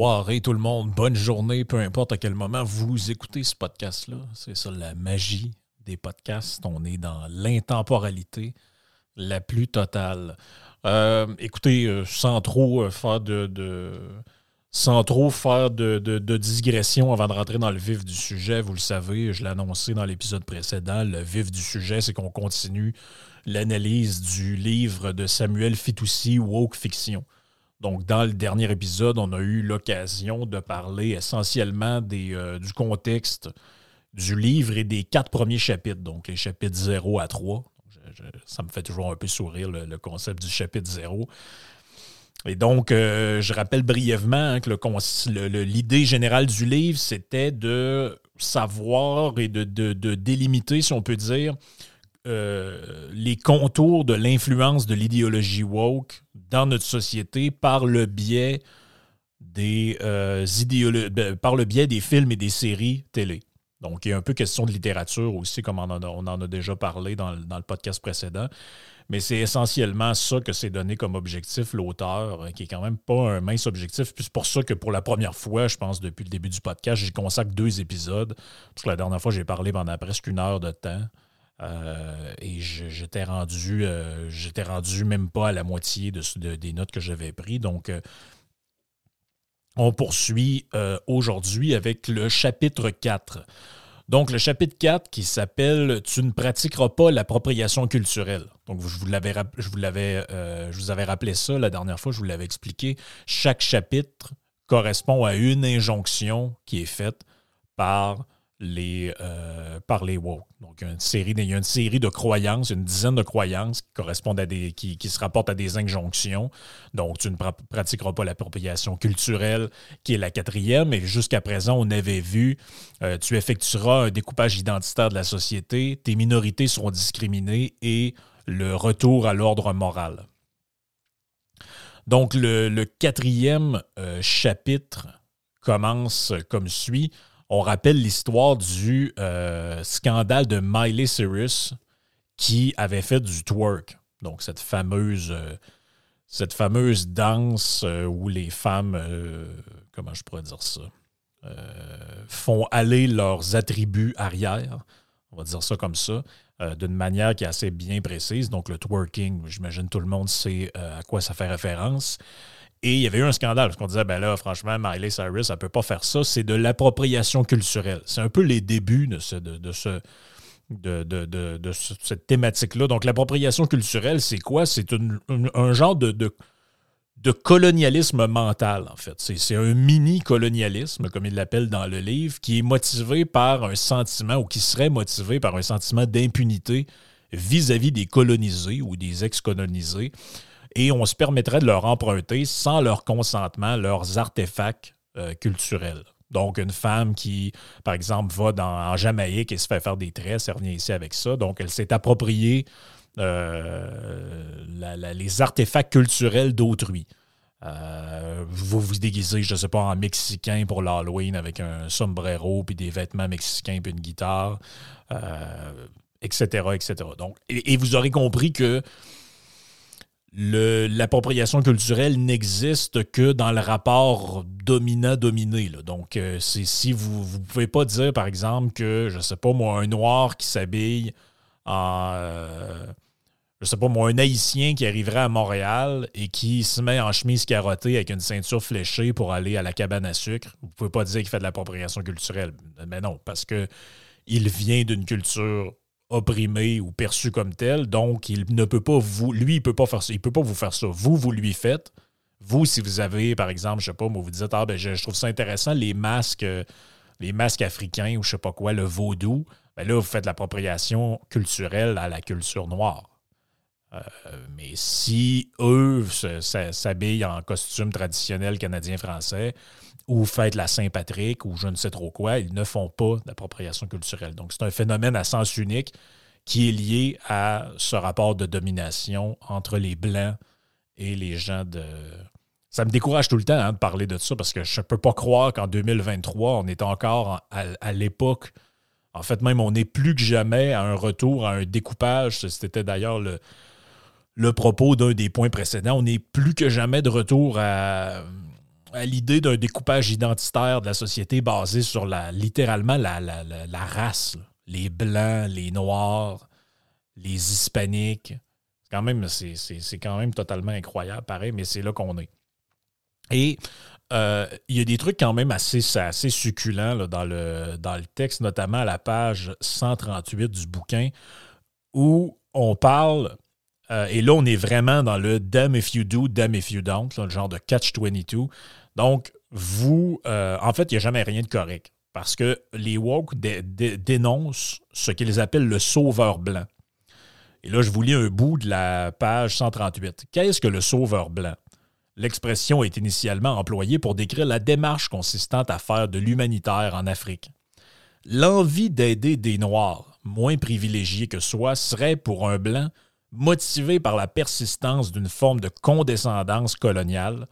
Soirée tout le monde, bonne journée, peu importe à quel moment vous écoutez ce podcast-là. C'est ça la magie des podcasts. On est dans l'intemporalité la plus totale. Euh, écoutez, euh, sans trop euh, faire de, sans trop faire de, de- de digression avant de rentrer dans le vif du sujet, vous le savez, je l'ai annoncé dans l'épisode précédent, le vif du sujet, c'est qu'on continue l'analyse du livre de Samuel Fitoussi, Woke Fiction. Donc, dans le dernier épisode, on a eu l'occasion de parler essentiellement euh, du contexte du livre et des quatre premiers chapitres, donc les chapitres 0 à 3. Je- je- ça me fait toujours un peu sourire le, concept du chapitre 0. Et donc, euh, je rappelle brièvement hein, que l'idée générale du livre, c'était de savoir et de délimiter, si on peut dire, euh, les contours de l'influence de l'idéologie woke dans notre société par le biais des euh, ben, par le biais des films et des séries télé. Donc, il y a un peu question de littérature aussi, comme on en a, on en a déjà parlé dans, dans le podcast précédent. Mais c'est essentiellement ça que s'est donné comme objectif l'auteur, euh, qui est quand même pas un mince objectif. Puis c'est pour ça que pour la première fois, je pense, depuis le début du podcast, j'y consacre deux épisodes. Parce que la dernière fois, j'ai parlé pendant presque une heure de temps. Euh, et j'étais rendu, euh, j'étais rendu même pas à la moitié de, de- des notes que j'avais prises. Donc, euh, on poursuit aujourd'hui avec le chapitre 4. Donc, le chapitre 4 qui s'appelle Tu ne pratiqueras pas l'appropriation culturelle. Donc, je vous l'avais je vous avais rappelé ça la dernière fois, je vous l'avais expliqué. Chaque chapitre correspond à une injonction qui est faite par les, euh, par les woke. Donc, une série, il y a une série de croyances, une dizaine de croyances qui correspondent à des, qui, qui se rapportent à des injonctions. Donc, tu ne pra- pratiqueras pas l'appropriation culturelle, qui est la quatrième. Et jusqu'à présent, on avait vu, euh, tu effectueras un découpage identitaire de la société, tes minorités seront discriminées et le retour à l'ordre moral. Donc, le, le quatrième euh, chapitre commence comme suit. On rappelle l'histoire du euh, scandale de Miley Cyrus qui avait fait du twerk. Donc, cette fameuse, euh, danse euh, où les femmes, comment je pourrais dire ça, font aller leurs attributs arrière, on va dire ça comme ça, d'une manière qui est assez bien précise. Donc, le twerking, j'imagine tout le monde sait à quoi ça fait référence. Et il y avait eu un scandale, parce qu'on disait, ben là, franchement, Miley Cyrus, elle ne peut pas faire ça. C'est de l'appropriation culturelle. C'est un peu les débuts de, ce, de, ce, de, de- de- de ce- cette thématique-là. Donc, l'appropriation culturelle, c'est quoi? C'est un genre de, de, colonialisme mental, en fait. C'est un mini-colonialisme, comme il l'appelle dans le livre, qui est motivé par un sentiment, ou qui serait motivé par un sentiment d'impunité vis-à-vis des colonisés ou des ex-colonisés. Et on se permettrait de leur emprunter, sans leur consentement, leurs artefacts euh, culturels. Donc, une femme qui, par exemple, va dans, en Jamaïque et se fait faire des tresses, elle revient ici avec ça. Donc, elle s'est appropriée euh, les artefacts culturels d'autrui. Euh, vous vous déguisez, je ne sais pas, en mexicain pour l'Halloween avec un sombrero, puis des vêtements mexicains, puis une guitare, etc., etc. Donc, et vous aurez compris que l'appropriation culturelle n'existe que dans le rapport dominant-dominé. Donc, euh, c'est si vous ne pouvez pas dire, par exemple, que, je ne sais pas moi, un noir qui s'habille en. Euh, je sais pas moi, un haïtien qui arriverait à Montréal et qui se met en chemise carottée avec une ceinture fléchée pour aller à la cabane à sucre, vous ne pouvez pas dire qu'il fait de l'appropriation culturelle. Mais non, parce que il vient d'une culture opprimé ou perçu comme tel. Donc, il ne peut pas vous. Lui, il peut pas faire ça. Il peut pas vous faire ça. Vous, vous lui faites. Vous, si vous avez, par exemple, je sais pas, moi, vous dites Ah ben je, trouve ça intéressant, les masques, les masques africains ou je sais pas quoi, le vaudou, ben là, vous faites l'appropriation culturelle à la culture noire. Euh, mais si eux s'habillent en costume traditionnel canadien-français, ou fête la Saint-Patrick ou je ne sais trop quoi, ils ne font pas d'appropriation culturelle. Donc, c'est un phénomène à sens unique qui est lié à ce rapport de domination entre les Blancs et les gens de... Ça me décourage tout le temps hein, de parler de ça parce que je ne peux pas croire qu'en 2023, on est encore à, l'époque, en fait même on est plus que jamais à un retour à un découpage. C'était d'ailleurs le, le propos d'un des points précédents. On est plus que jamais de retour à à l'idée d'un découpage identitaire de la société basé sur la, littéralement la, race. Les blancs, les noirs, les hispaniques. Quand même, c'est quand même totalement incroyable, pareil, mais c'est là qu'on est. Et euh, il y a des trucs quand même assez, assez succulents dans, le, dans le texte, notamment à la page 138 du bouquin, où on parle euh, et là, on est vraiment dans le damn if you do, damn if you don't, le genre de catch-22. Donc, vous, euh, en fait, il n'y a jamais rien de correct parce que les woke dénoncent ce qu'ils appellent le sauveur blanc. Et là, je vous lis un bout de la page 138. Qu'est-ce que le sauveur blanc? L'expression est initialement employée pour décrire la démarche consistant à faire de l'humanitaire en Afrique. L'envie d'aider des Noirs, moins privilégiés que soi, serait pour un blanc motivé par la persistance d'une forme de condescendance coloniale,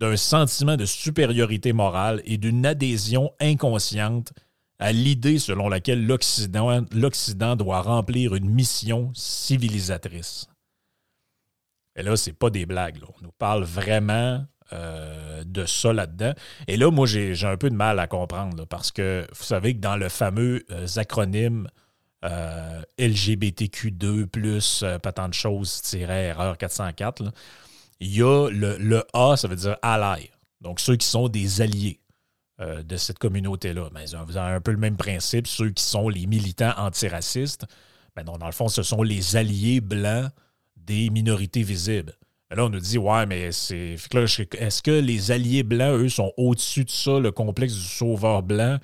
d'un sentiment de supériorité morale et d'une adhésion inconsciente à l'idée selon laquelle l'Occident doit remplir une mission civilisatrice. Et là, c'est pas des blagues. On nous parle vraiment euh, de ça là-dedans. Et là, moi, j'ai un peu de mal à comprendre parce que vous savez que dans le fameux euh, acronyme euh, LGBTQ2, plus pas tant de choses, erreur 404, il y a le, A, ça veut dire ally. Donc, ceux qui sont des alliés euh, de cette communauté-là. Mais vous avez un peu le même principe. Ceux qui sont les militants antiracistes, ben dans le fond, ce sont les alliés blancs des minorités visibles. là, on nous dit, ouais, mais c'est. Est-ce que les alliés blancs, eux, sont au-dessus de ça, le complexe du sauveur blanc,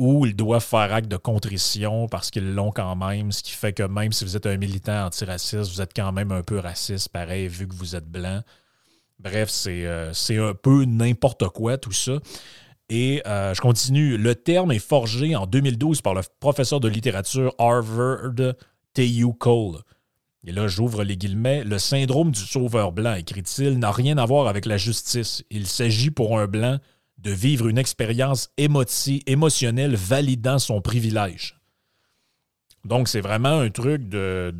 ou ils doivent faire acte de contrition parce qu'ils l'ont quand même, ce qui fait que même si vous êtes un militant antiraciste, vous êtes quand même un peu raciste, pareil, vu que vous êtes blanc. Bref, c'est euh, un peu n'importe quoi tout ça. Et euh, je continue. Le terme est forgé en 2012 par le professeur de littérature Harvard T.U. Cole. Et là, j'ouvre les guillemets. Le syndrome du sauveur blanc, écrit-il, n'a rien à voir avec la justice. Il s'agit pour un blanc de vivre une expérience émotionnelle validant son privilège. Donc, c'est vraiment un truc de.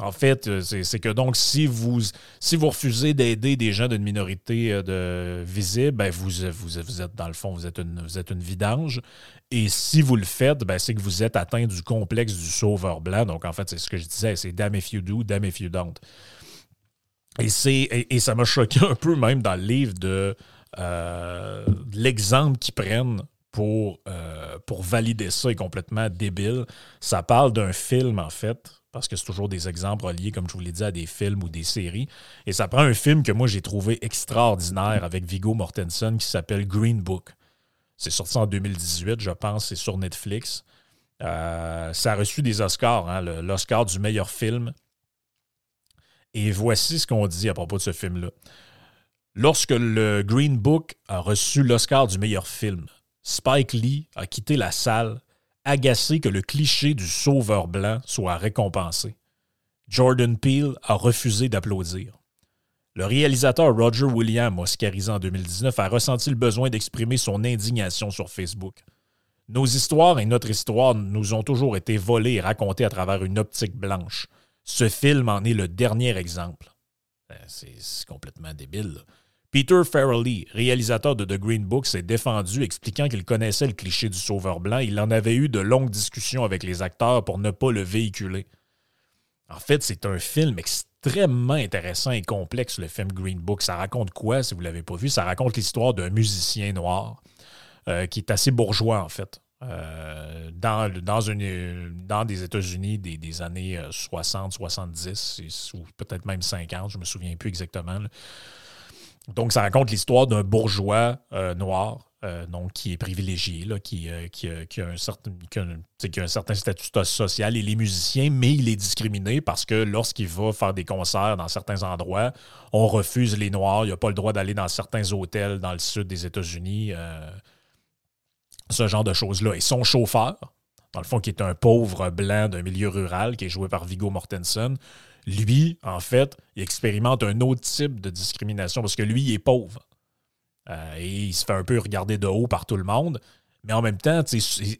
En fait, c'est que donc, si vous, si vous refusez d'aider des gens d'une minorité euh, de, visible, ben vous, vous, êtes, dans le fond, vous êtes, une, vous êtes une vidange. Et si vous le faites, ben c'est que vous êtes atteint du complexe du sauveur blanc. Donc, en fait, c'est ce que je disais c'est damn if you do, damn if you don't. Et, et, et ça m'a choqué un peu même dans le livre de euh, l'exemple qu'ils prennent pour, euh, pour valider ça est complètement débile. Ça parle d'un film, en fait, parce que c'est toujours des exemples reliés, comme je vous l'ai dit, à des films ou des séries. Et ça prend un film que moi j'ai trouvé extraordinaire avec Vigo Mortensen qui s'appelle Green Book. C'est sorti en 2018, je pense, c'est sur Netflix. Euh, ça a reçu des Oscars, hein, l'Oscar du meilleur film. Et voici ce qu'on dit à propos de ce film-là. Lorsque le Green Book a reçu l'Oscar du meilleur film, Spike Lee a quitté la salle, agacé que le cliché du sauveur blanc soit récompensé. Jordan Peele a refusé d'applaudir. Le réalisateur Roger Williams, oscarisé en 2019, a ressenti le besoin d'exprimer son indignation sur Facebook. Nos histoires et notre histoire nous ont toujours été volées et racontées à travers une optique blanche. Ce film en est le dernier exemple. Ben, c'est complètement débile. Peter Farrelly, réalisateur de The Green Book, s'est défendu expliquant qu'il connaissait le cliché du sauveur blanc. Il en avait eu de longues discussions avec les acteurs pour ne pas le véhiculer. En fait, c'est un film extrêmement intéressant et complexe, le film Green Book. Ça raconte quoi, si vous ne l'avez pas vu? Ça raconte l'histoire d'un musicien noir euh, qui est assez bourgeois, en fait. Euh, dans, des États-Unis des, années 60, euh, 70, ou peut-être même 50, je ne me souviens plus exactement. Donc, ça raconte l'histoire d'un bourgeois noir donc, qui est privilégié, qui, qui, a un certain, qui, a un certain statut social. Il est musicien, mais il est discriminé parce que lorsqu'il va faire des concerts dans certains endroits, on refuse les Noirs. Il n'a pas le droit d'aller dans certains hôtels dans le sud des États-Unis ce genre de choses-là. Et son chauffeur, dans le fond, qui est un pauvre blanc d'un milieu rural, qui est joué par Vigo Mortensen, lui, en fait, il expérimente un autre type de discrimination parce que lui, il est pauvre. Euh, et il se fait un peu regarder de haut par tout le monde. Mais en même temps,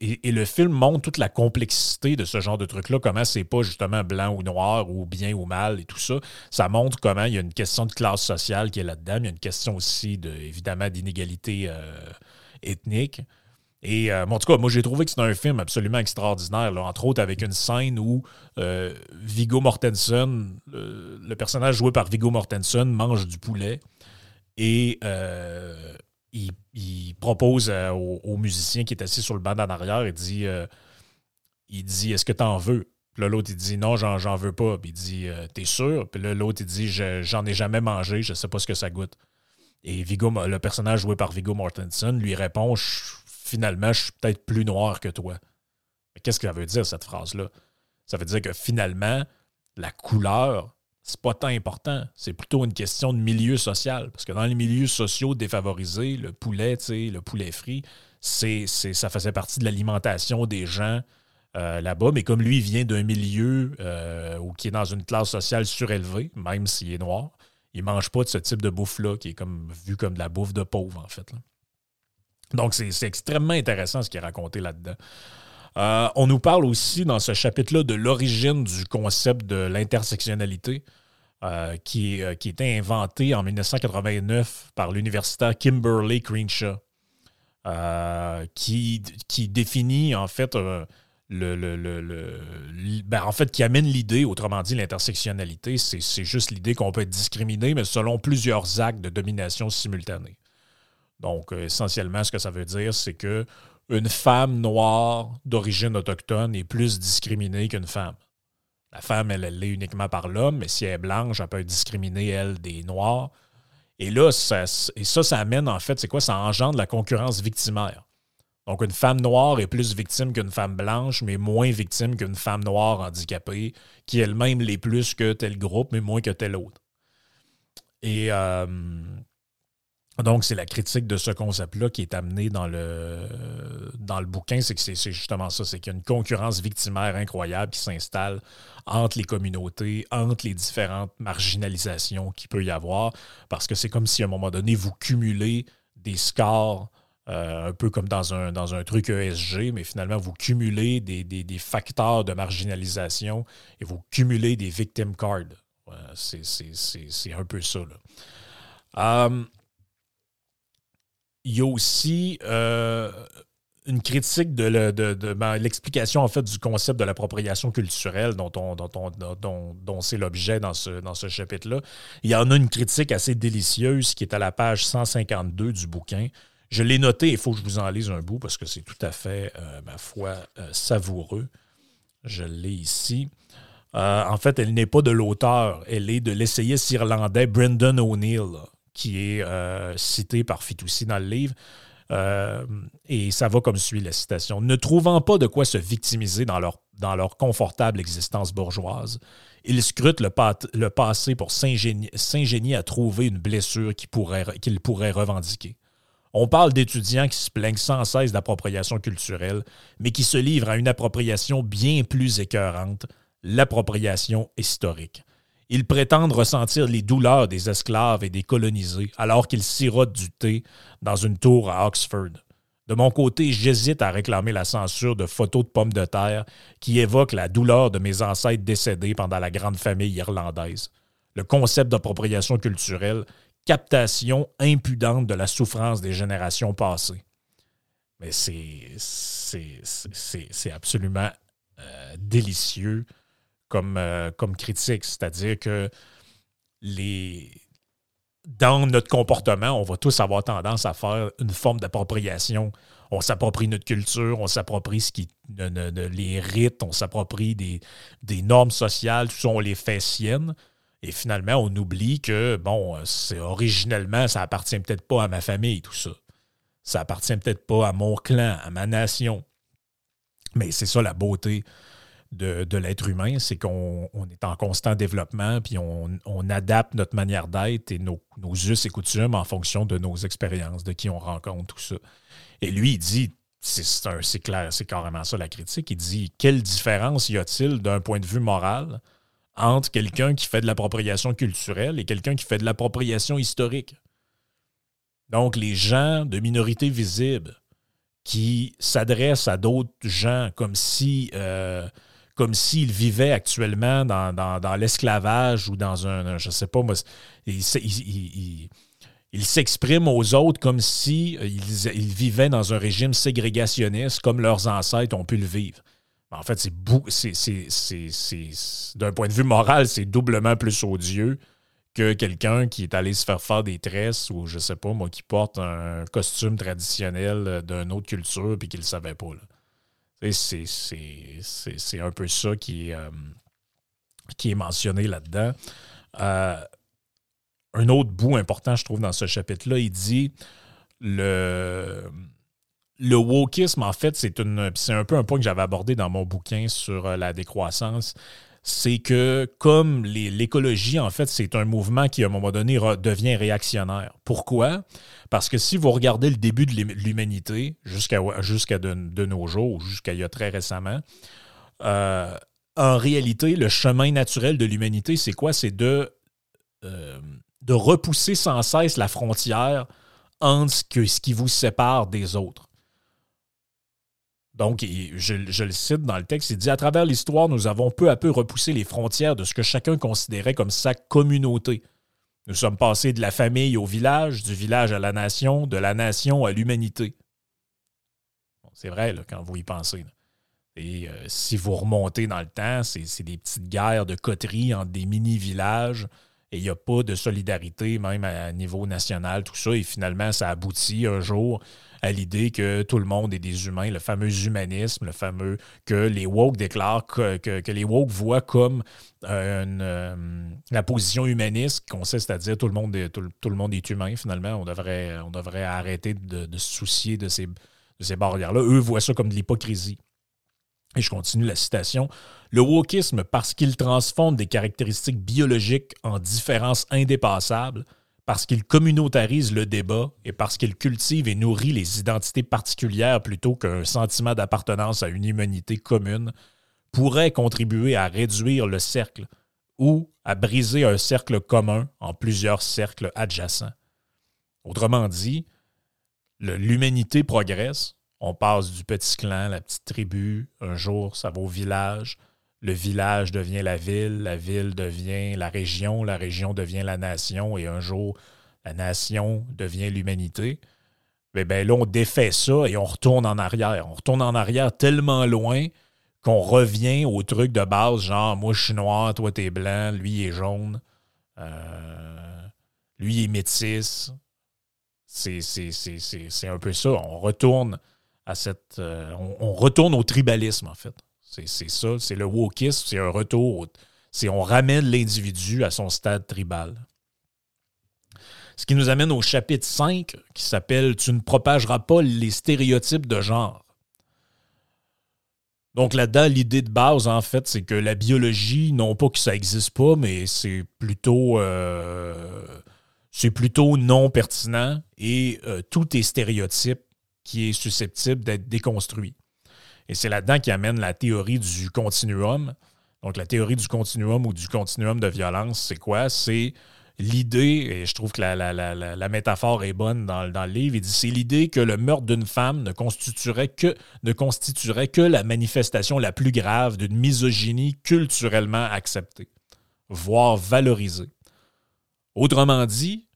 et, le film montre toute la complexité de ce genre de truc-là, comment c'est pas justement blanc ou noir ou bien ou mal et tout ça. Ça montre comment il y a une question de classe sociale qui est là-dedans. Il y a une question aussi, de, évidemment, d'inégalité euh, ethnique. Et euh, en tout cas, moi, j'ai trouvé que c'était un film absolument extraordinaire, entre autres avec une scène où euh, Vigo Mortensen, le, personnage joué par Vigo Mortensen, mange du poulet et euh, il, propose au, musicien qui est assis sur le banc d'en arrière, il dit, il dit Est-ce que tu en veux? Puis l'autre, il dit Non, j'en veux pas. Puis il dit T'es sûr? Puis l'autre, il dit J'en ai jamais mangé, je sais pas ce que ça goûte. Et le personnage joué par Vigo Mortensen lui répond finalement, je suis peut-être plus noir que toi. Mais qu'est-ce que ça veut dire, cette phrase-là? Ça veut dire que finalement, la couleur, c'est pas tant important. C'est plutôt une question de milieu social. Parce que dans les milieux sociaux défavorisés, le poulet, le poulet frit, c'est, ça faisait partie de l'alimentation des gens euh, là-bas. Mais comme lui, il vient d'un milieu euh, ou qui est dans une classe sociale surélevée, même s'il est noir, il mange pas de ce type de bouffe-là, qui est comme vu comme de la bouffe de pauvre, en fait. Donc, c'est extrêmement intéressant ce qui est raconté là-dedans. Euh, on nous parle aussi dans ce chapitre-là de l'origine du concept de l'intersectionnalité euh, qui, euh, qui était inventé en 1989 par l'universitaire Kimberly Crenshaw, qui, qui définit en fait le, ben, en fait, qui amène l'idée, autrement dit, l'intersectionnalité, c'est juste l'idée qu'on peut être discriminé, mais selon plusieurs actes de domination simultanée. Donc, euh, essentiellement, ce que ça veut dire, c'est que une femme noire d'origine autochtone est plus discriminée qu'une femme. La femme, elle, l'est uniquement par l'homme, mais si elle est blanche, elle peut être discriminée, elle, des noirs. Et là, ça, et ça, ça amène, en fait, c'est quoi? Ça engendre la concurrence victimaire. Donc, une femme noire est plus victime qu'une femme blanche, mais moins victime qu'une femme noire handicapée, qui elle-même l'est plus que tel groupe, mais moins que tel autre. Et euh, donc, c'est la critique de ce concept-là qui est amené dans le, dans le bouquin, c'est que c'est justement ça, c'est qu'il y a une concurrence victimaire incroyable qui s'installe entre les communautés, entre les différentes marginalisations qu'il peut y avoir, parce que c'est comme si à un moment donné, vous cumulez des scores, euh, un peu comme dans un, dans un truc ESG, mais finalement, vous cumulez des, facteurs de marginalisation et vous cumulez des victim cards. c'est un peu ça. Là. Euh, il y a aussi euh, une critique de, ben, l'explication en fait du concept de l'appropriation culturelle dont, c'est l'objet dans ce, dans ce chapitre-là. Il y en a une critique assez délicieuse qui est à la page 152 du bouquin. Je l'ai noté, il faut que je vous en lise un bout parce que c'est tout à fait, euh, ma foi, euh, savoureux. Je l'ai ici. en fait, elle n'est pas de l'auteur, elle est de l'essayiste irlandais Brendan O'Neill qui est euh, cité par Fitoussi dans le livre. Euh, et ça va comme suit la citation. Ne trouvant pas de quoi se victimiser dans leur, dans leur confortable existence bourgeoise, ils scrutent le, passé pour s'ingénier à trouver une blessure qu'ils pourraient revendiquer. On parle d'étudiants qui se plaignent sans cesse d'appropriation culturelle, mais qui se livrent à une appropriation bien plus écœurante, l'appropriation historique. Ils prétendent ressentir les douleurs des esclaves et des colonisés alors qu'ils sirotent du thé dans une tour à Oxford. De mon côté, j'hésite à réclamer la censure de photos de pommes de terre qui évoquent la douleur de mes ancêtres décédés pendant la grande famille irlandaise. Le concept d'appropriation culturelle, captation impudente de la souffrance des générations passées. Mais c'est absolument euh, délicieux comme, euh, comme critique. C'est-à-dire que les, dans notre comportement, on va tous avoir tendance à faire une forme d'appropriation. On s'approprie notre culture, on s'approprie ce qui, les rites, on s'approprie des, des, normes sociales, tout ça, on les fait siennes. Et finalement, on oublie que, bon, c'est originellement, ça appartient peut-être pas à ma famille, tout ça. Ça appartient peut-être pas à mon clan, à ma nation. Mais c'est ça la beauté de, l'être humain, c'est qu'on est en constant développement, puis on, adapte notre manière d'être et nos, us et coutumes en fonction de nos expériences, de qui on rencontre, tout ça. Et lui, il dit, c'est clair, c'est carrément ça la critique, il dit, quelle différence y a-t-il d'un point de vue moral entre quelqu'un qui fait de l'appropriation culturelle et quelqu'un qui fait de l'appropriation historique? Donc, les gens de minorités visibles qui s'adressent à d'autres gens comme si... Euh, comme s'il vivait actuellement dans, l'esclavage ou dans un, je sais pas, moi, il, s'exprime aux autres comme s'ils si euh, ils, vivaient dans un régime ségrégationniste comme leurs ancêtres ont pu le vivre. En fait, c'est d'un point de vue moral, c'est doublement plus odieux que quelqu'un qui est allé se faire faire des tresses ou, je sais pas, moi, qui porte un costume traditionnel d'une autre culture puis qui ne le savait pas. C'est un peu ça qui est, euh, qui est mentionné là-dedans. Euh, un autre bout important, je trouve, dans ce chapitre-là, il dit le, le wokisme, en fait, c'est un peu un point que j'avais abordé dans mon bouquin sur euh, la décroissance c'est que comme l'écologie, en fait, c'est un mouvement qui, à un moment donné, devient réactionnaire. Pourquoi? Parce que si vous regardez le début de l'humanité, jusqu'à de, nos jours, jusqu'à il y a très récemment, euh, en réalité, le chemin naturel de l'humanité, c'est quoi? C'est de, euh, de repousser sans cesse la frontière entre ce qui vous sépare des autres. Donc, je, le cite dans le texte, il dit À travers l'histoire, nous avons peu à peu repoussé les frontières de ce que chacun considérait comme sa communauté. Nous sommes passés de la famille au village, du village à la nation, de la nation à l'humanité. c'est vrai quand vous y pensez. Et euh, si vous remontez dans le temps, c'est des petites guerres de coteries entre des mini-villages et il n'y a pas de solidarité, même à niveau national, tout ça. Et finalement, ça aboutit un jour à l'idée que tout le monde est des humains, le fameux humanisme, le fameux que les woke déclarent, que, que, les woke voient comme euh, euh, la position humaniste, consiste à dire tout le monde est, tout, le monde est humain finalement. On devrait, on devrait arrêter de, se soucier de ces, de ces barrières-là. Eux voient ça comme de l'hypocrisie. Et je continue la citation. Le wokisme, parce qu'il transforme des caractéristiques biologiques en différences indépassables, parce qu'il communautarise le débat et parce qu'il cultive et nourrit les identités particulières plutôt qu'un sentiment d'appartenance à une humanité commune, pourrait contribuer à réduire le cercle ou à briser un cercle commun en plusieurs cercles adjacents. Autrement dit, l'humanité progresse, on passe du petit clan, la petite tribu, un jour ça va au village, le village devient la ville, la ville devient la région, la région devient la nation, et un jour, la nation devient l'humanité. Mais ben là, on défait ça et on retourne en arrière. On retourne en arrière tellement loin qu'on revient au truc de base, genre moi je suis noir, toi t'es blanc, lui est jaune, euh, lui est métis. C'est un peu ça. On retourne à cette. Euh, on retourne au tribalisme, en fait. C'est ça, c'est le wokisme, c'est un retour. C'est on ramène l'individu à son stade tribal. Ce qui nous amène au chapitre 5 qui s'appelle Tu ne propageras pas les stéréotypes de genre. Donc là-dedans, l'idée de base, en fait, c'est que la biologie, non pas que ça n'existe pas, mais c'est plutôt, euh, c'est plutôt non pertinent et euh, tout est stéréotype qui est susceptible d'être déconstruit. Et c'est là-dedans qui amène la théorie du continuum. Donc, la théorie du continuum ou du continuum de violence, c'est quoi? C'est l'idée, et je trouve que la, métaphore est bonne dans, le livre, il dit c'est l'idée que le meurtre d'une femme ne constituerait, que, ne constituerait que la manifestation la plus grave d'une misogynie culturellement acceptée, voire valorisée. Autrement dit,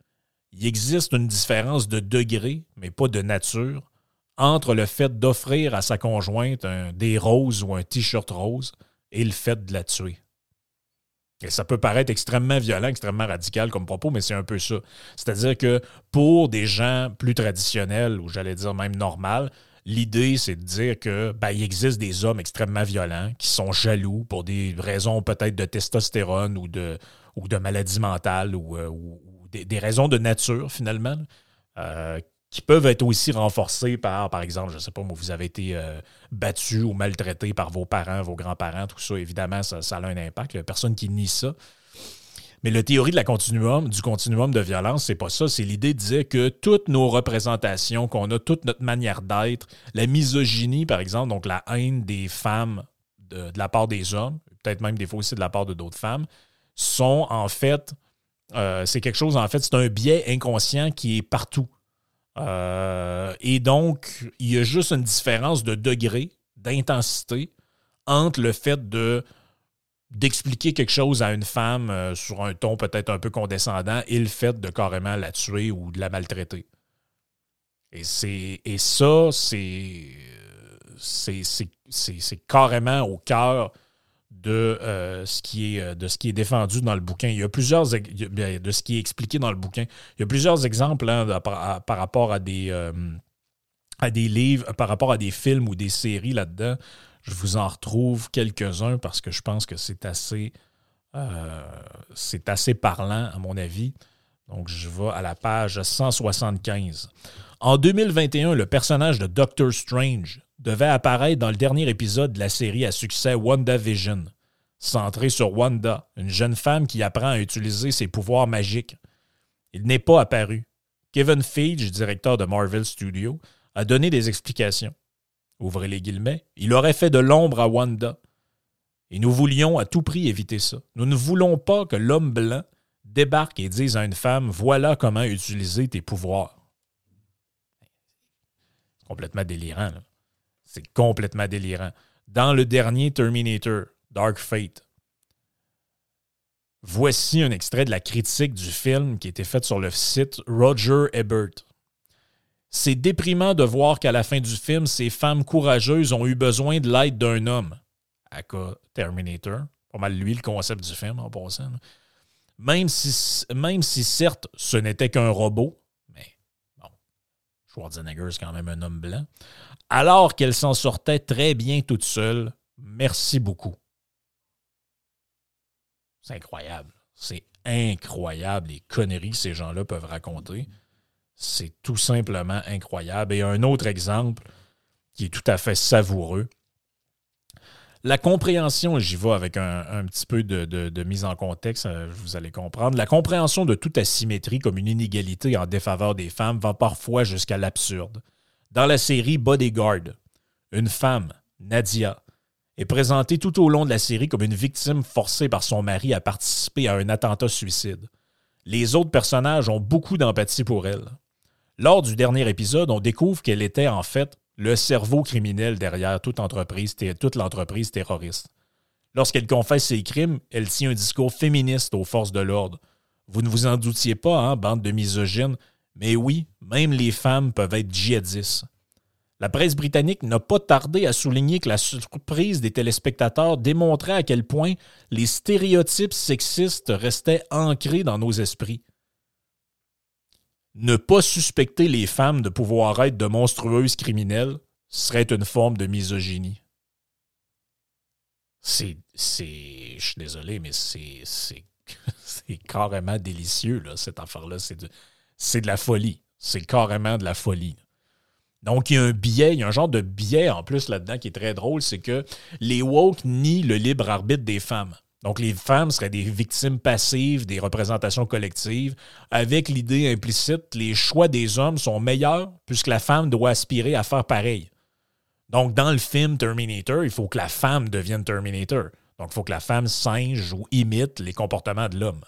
il existe une différence de degré, mais pas de nature, entre le fait d'offrir à sa conjointe des roses ou un t-shirt rose et le fait de la tuer. Et ça peut paraître extrêmement violent, extrêmement radical comme propos, mais c'est un peu ça. C'est-à-dire que pour des gens plus traditionnels, ou j'allais dire même normal, l'idée, c'est de dire que ben, il existe des hommes extrêmement violents qui sont jaloux pour des raisons peut-être de testostérone ou de, ou de maladie mentale ou, euh, des, raisons de nature, finalement, euh, qui peuvent être aussi renforcées par, par exemple, je ne sais pas, vous avez été euh, battu ou maltraité par vos parents, vos grands-parents, tout ça, évidemment, ça, a un impact. Il n'y a personne qui nie ça. Mais la théorie de la continuum, du continuum de violence, c'est pas ça. C'est l'idée de dire que toutes nos représentations, qu'on a toute notre manière d'être, la misogynie, par exemple, donc la haine des femmes de, la part des hommes, peut-être même des fois aussi de la part de d'autres femmes, sont en fait, euh, c'est quelque chose, en fait, c'est un biais inconscient qui est partout. Euh, et donc, il y a juste une différence de degré, d'intensité entre le fait de d'expliquer quelque chose à une femme euh, sur un ton peut-être un peu condescendant et le fait de carrément la tuer ou de la maltraiter. Et, c'est, et ça, c'est, c'est, c'est carrément au cœur de, euh, ce qui est, euh, de ce qui est défendu dans le bouquin. Il y a plusieurs de ce qui est expliqué dans le bouquin. Il y a plusieurs exemples hein, par, rapport à des, euh, à des livres, par rapport à des films ou des séries là-dedans. Je vous en retrouve quelques-uns parce que je pense que c'est assez, c'est assez parlant, à mon avis. Donc, je vais à la page 175. En 2021, le personnage de Doctor Strange devait apparaître dans le dernier épisode de la série à succès WandaVision centré sur Wanda, une jeune femme qui apprend à utiliser ses pouvoirs magiques. Il n'est pas apparu. Kevin Feige, directeur de Marvel Studios, a donné des explications. Ouvrez les guillemets. Il aurait fait de l'ombre à Wanda. Et nous voulions à tout prix éviter ça. Nous ne voulons pas que l'homme blanc débarque et dise à une femme Voilà comment utiliser tes pouvoirs. C'est complètement délirant. C'est complètement délirant. Dans le dernier Terminator, Dark Fate. Voici un extrait de la critique du film qui a été faite sur le site Roger Ebert. C'est déprimant de voir qu'à la fin du film, ces femmes courageuses ont eu besoin de l'aide d'un homme. Aka Terminator. Pas mal lui le concept du film en passant. Même si, même si certes ce n'était qu'un robot, mais bon, Schwarzenegger c'est quand même un homme blanc, alors qu'elle s'en sortait très bien toute seule, merci beaucoup. C'est incroyable. C'est incroyable les conneries que ces gens-là peuvent raconter. C'est tout simplement incroyable. Et un autre exemple qui est tout à fait savoureux. La compréhension, j'y vais avec un, petit peu de, mise en contexte, euh, vous allez comprendre. La compréhension de toute asymétrie comme une inégalité en défaveur des femmes va parfois jusqu'à l'absurde. Dans la série Bodyguard, une femme, Nadia, est présentée tout au long de la série comme une victime forcée par son mari à participer à un attentat suicide. Les autres personnages ont beaucoup d'empathie pour elle. Lors du dernier épisode, on découvre qu'elle était en fait le cerveau criminel derrière toute entreprise, l'entreprise terroriste. Lorsqu'elle confesse ses crimes, elle tient un discours féministe aux forces de l'ordre. Vous ne vous en doutiez pas, hein, bande de misogynes, mais oui, même les femmes peuvent être djihadistes. La presse britannique n'a pas tardé à souligner que la surprise des téléspectateurs démontrait à quel point les stéréotypes sexistes restaient ancrés dans nos esprits. Ne pas suspecter les femmes de pouvoir être de monstrueuses criminelles serait une forme de misogynie. C'est. Je suis désolé, mais c'est. C'est carrément délicieux, là, cette affaire-là. C'est de, de la folie. C'est carrément de la folie. Donc, il y a un biais, il y a un genre de biais en plus là-dedans qui est très drôle, c'est que les woke nient le libre arbitre des femmes. Donc, les femmes seraient des victimes passives des représentations collectives, avec l'idée implicite les choix des hommes sont meilleurs puisque la femme doit aspirer à faire pareil. Donc, dans le film Terminator, il faut que la femme devienne Terminator. Donc, il faut que la femme singe ou imite les comportements de l'homme.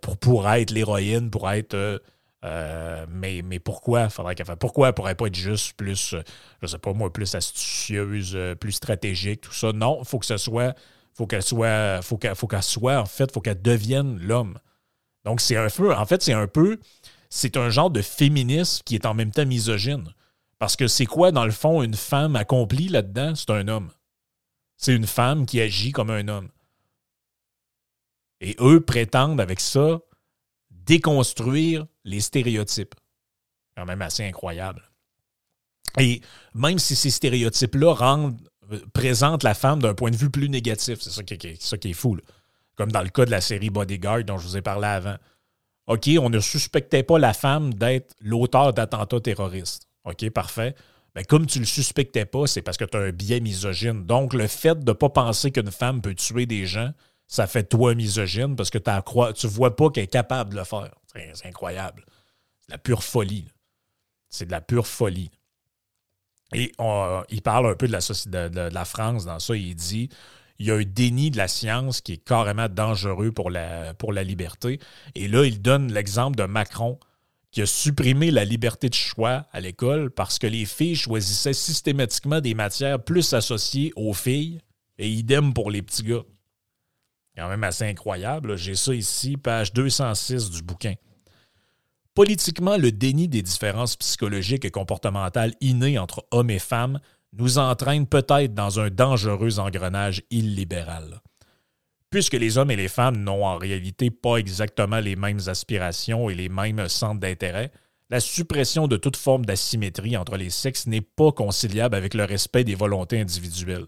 Pour, pour être l'héroïne, pour être euh, euh, mais, mais pourquoi? Faudrait qu'elle Pourquoi elle pourrait pas être juste plus, euh, je sais pas moi, plus astucieuse, euh, plus stratégique, tout ça? Non, il faut que ce soit, faut qu'elle soit, faut qu'elle, faut qu'elle soit, en fait, faut qu'elle devienne l'homme. Donc, c'est un peu, en fait, c'est un peu, c'est un genre de féminisme qui est en même temps misogyne. Parce que c'est quoi, dans le fond, une femme accomplie là-dedans? C'est un homme. C'est une femme qui agit comme un homme. Et eux prétendent avec ça déconstruire les stéréotypes. Quand même assez incroyable. Et même si ces stéréotypes-là rendent, euh, présentent la femme d'un point de vue plus négatif, c'est ça qui, est, ça qui est fou. Comme dans le cas de la série Bodyguard dont je vous ai parlé avant. OK, on ne suspectait pas la femme d'être l'auteur d'attentats terroristes. OK, parfait. Mais comme tu ne le suspectais pas, c'est parce que tu as un biais misogyne. Donc, le fait de ne pas penser qu'une femme peut tuer des gens, ça fait toi misogyne parce que tu vois pas qu'elle est capable de le faire. C'est incroyable. C'est de la pure folie. C'est de la pure folie. Et il parle un peu de la, de, la France dans ça. Il dit il y a un déni de la science qui est carrément dangereux pour la, pour la liberté. Et là, il donne l'exemple de Macron qui a supprimé la liberté de choix à l'école parce que les filles choisissaient systématiquement des matières plus associées aux filles et idem pour les petits gars. Quand même assez incroyable. J'ai ça ici, page 206 du bouquin. Politiquement, le déni des différences psychologiques et comportementales innées entre hommes et femmes nous entraîne peut-être dans un dangereux engrenage illibéral. Puisque les hommes et les femmes n'ont en réalité pas exactement les mêmes aspirations et les mêmes centres d'intérêt, la suppression de toute forme d'asymétrie entre les sexes n'est pas conciliable avec le respect des volontés individuelles.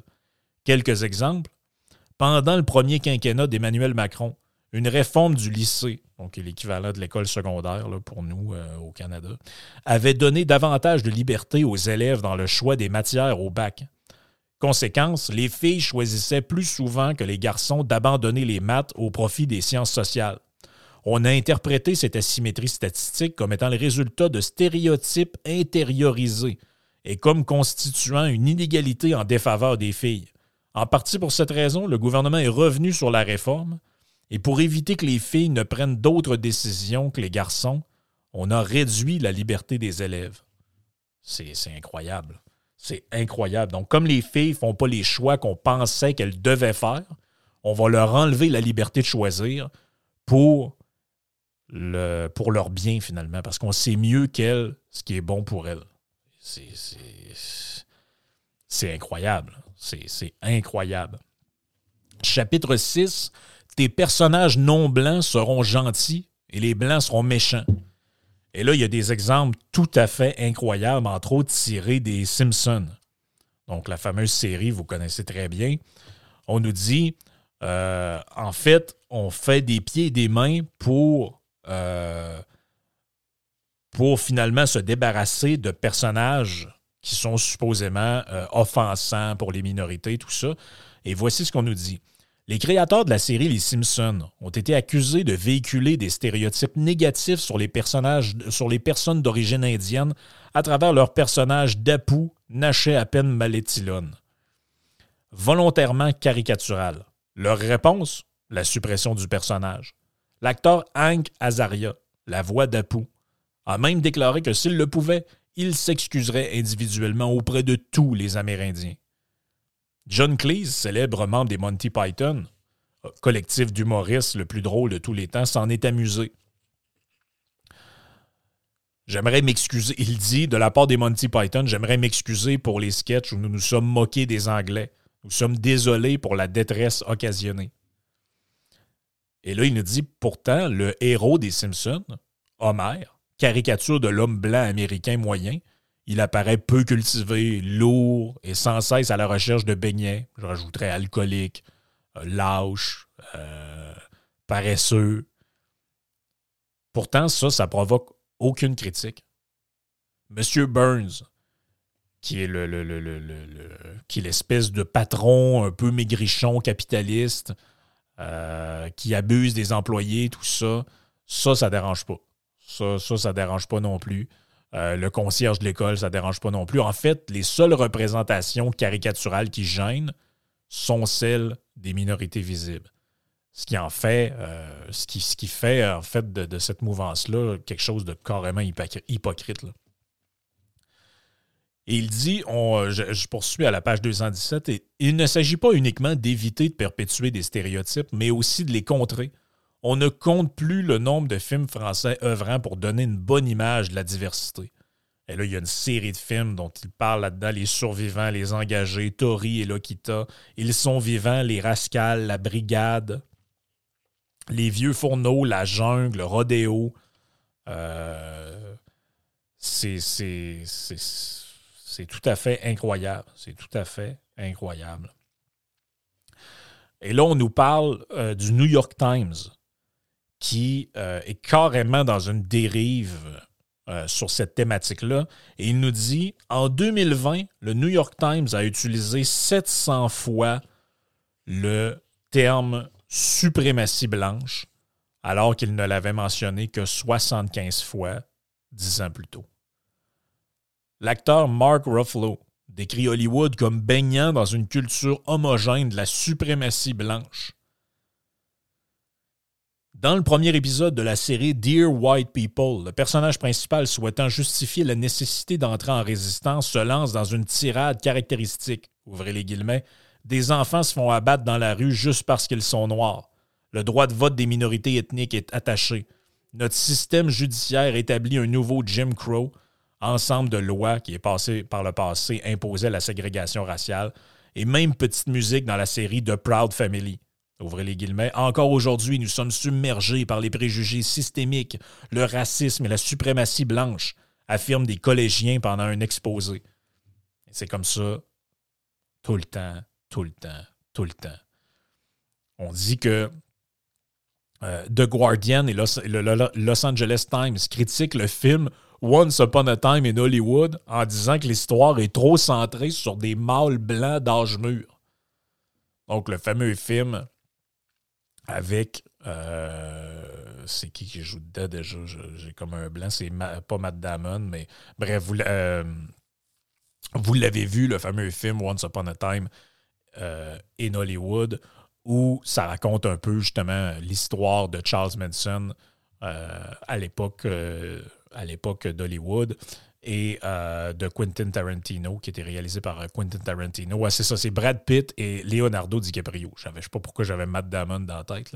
Quelques exemples. Pendant le premier quinquennat d'Emmanuel Macron, une réforme du lycée, donc l'équivalent de l'école secondaire pour nous euh, au Canada, avait donné davantage de liberté aux élèves dans le choix des matières au bac. Conséquence, les filles choisissaient plus souvent que les garçons d'abandonner les maths au profit des sciences sociales. On a interprété cette asymétrie statistique comme étant le résultat de stéréotypes intériorisés et comme constituant une inégalité en défaveur des filles. En partie pour cette raison, le gouvernement est revenu sur la réforme, et pour éviter que les filles ne prennent d'autres décisions que les garçons, on a réduit la liberté des élèves. C'est incroyable. C'est incroyable. Donc, comme les filles ne font pas les choix qu'on pensait qu'elles devaient faire, on va leur enlever la liberté de choisir pour, pour leur bien, finalement, parce qu'on sait mieux qu'elles ce qui est bon pour elles. C'est incroyable. C'est incroyable. Chapitre 6 tes personnages non blancs seront gentils et les blancs seront méchants. Et là, il y a des exemples tout à fait incroyables, entre autres tirés des Simpsons. Donc, la fameuse série, vous connaissez très bien. On nous dit, euh, en fait, on fait des pieds et des mains pour, euh, pour finalement se débarrasser de personnages qui sont supposément euh, offensants pour les minorités, tout ça. Et voici ce qu'on nous dit. Les créateurs de la série Les Simpsons ont été accusés de véhiculer des stéréotypes négatifs sur les, personnages, sur les personnes d'origine indienne à travers leur personnage d'Apu, Naché à peine Malétilone. Volontairement caricatural. Leur réponse? La suppression du personnage. L'acteur Hank Azaria, la voix d'Apu, a même déclaré que s'il le pouvait, il s'excuserait individuellement auprès de tous les Amérindiens. John Cleese, célèbre membre des Monty Python, collectif d'humoristes le plus drôle de tous les temps, s'en est amusé. J'aimerais m'excuser, il dit, de la part des Monty Python, j'aimerais m'excuser pour les sketchs où nous nous sommes moqués des Anglais. Nous sommes désolés pour la détresse occasionnée. Et là, il nous dit, pourtant, le héros des Simpsons, Homer, caricature de l'homme blanc américain moyen, il apparaît peu cultivé, lourd et sans cesse à la recherche de beignets. Je rajouterais alcoolique, euh, lâche, euh, paresseux. Pourtant, ça, ça provoque aucune critique. Monsieur Burns, qui est le, qui est l'espèce de patron un peu maigrichon capitaliste, euh, qui abuse des employés, tout ça, ça, ça dérange pas. Ça, ça, ça dérange pas non plus. Euh, le concierge de l'école, ça dérange pas non plus. En fait, les seules représentations caricaturales qui gênent sont celles des minorités visibles. Ce qui en fait, euh, ce, qui, fait en fait de, cette mouvance-là quelque chose de carrément hypocrite. Et il dit, on, je, je, poursuis à la page 217, et il ne s'agit pas uniquement d'éviter de perpétuer des stéréotypes, mais aussi de les contrer On ne compte plus le nombre de films français œuvrant pour donner une bonne image de la diversité. Et là, il y a une série de films dont il parle là-dedans, Les Survivants, Les Engagés, Tori et Lokita, Ils sont vivants, Les Rascals, La Brigade, Les Vieux Fourneaux, La Jungle, Rodéo. Euh, c'est tout à fait incroyable. C'est tout à fait incroyable. Et là, on nous parle euh, du New York Times, qui euh, est carrément dans une dérive euh, sur cette thématique-là. Et il nous dit en 2020, le New York Times a utilisé 700 fois le terme suprématie blanche, alors qu'il ne l'avait mentionné que 75 fois dix ans plus tôt. L'acteur Mark Ruffalo décrit Hollywood comme baignant dans une culture homogène de la suprématie blanche. Dans le premier épisode de la série Dear White People, le personnage principal souhaitant justifier la nécessité d'entrer en résistance se lance dans une tirade caractéristique. Ouvrez les guillemets. Des enfants se font abattre dans la rue juste parce qu'ils sont noirs. Le droit de vote des minorités ethniques est attaché. Notre système judiciaire établit un nouveau Jim Crow, ensemble de lois qui est passé par le passé imposait la ségrégation raciale, et même petite musique dans la série The Proud Family. Ouvrez les guillemets. Encore aujourd'hui, nous sommes submergés par les préjugés systémiques, le racisme et la suprématie blanche, affirment des collégiens pendant un exposé. C'est comme ça tout le temps, tout le temps, tout le temps. On dit que euh, The Guardian et le Los Angeles Times critiquent le film Once Upon a Time in Hollywood en disant que l'histoire est trop centrée sur des mâles blancs d'âge mûr. Donc, le fameux film avec. Euh, c'est qui qui joue dedans déjà? J'ai comme un blanc. C'est pas Matt Damon, mais bref, vous, euh, vous l'avez vu, le fameux film Once Upon a Time euh, in Hollywood, où ça raconte un peu justement l'histoire de Charles Manson à l'époque à l'époque d'Hollywood et de Quentin Tarantino, qui était réalisé par Quentin Tarantino. Ouais, c'est ça, c'est Brad Pitt et Leonardo DiCaprio. Je ne sais pas pourquoi j'avais Matt Damon dans la tête.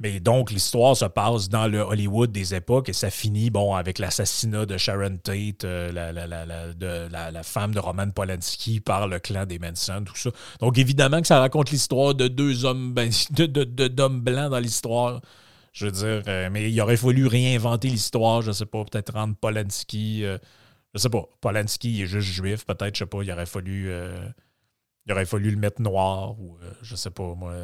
Mais donc, l'histoire se passe dans le Hollywood des époques et ça finit bon, avec l'assassinat de Sharon Tate, la, la, femme de Roman Polanski par le clan des Manson, tout ça. Donc, évidemment que ça raconte l'histoire de deux hommes, d'hommes blancs dans l'histoire. Je veux dire, mais il aurait fallu réinventer l'histoire, je sais pas, peut-être rendre Polanski. Je sais pas, Polanski est juste juif, peut-être, je sais pas, il aurait fallu. il aurait fallu le mettre noir ou je sais pas, moi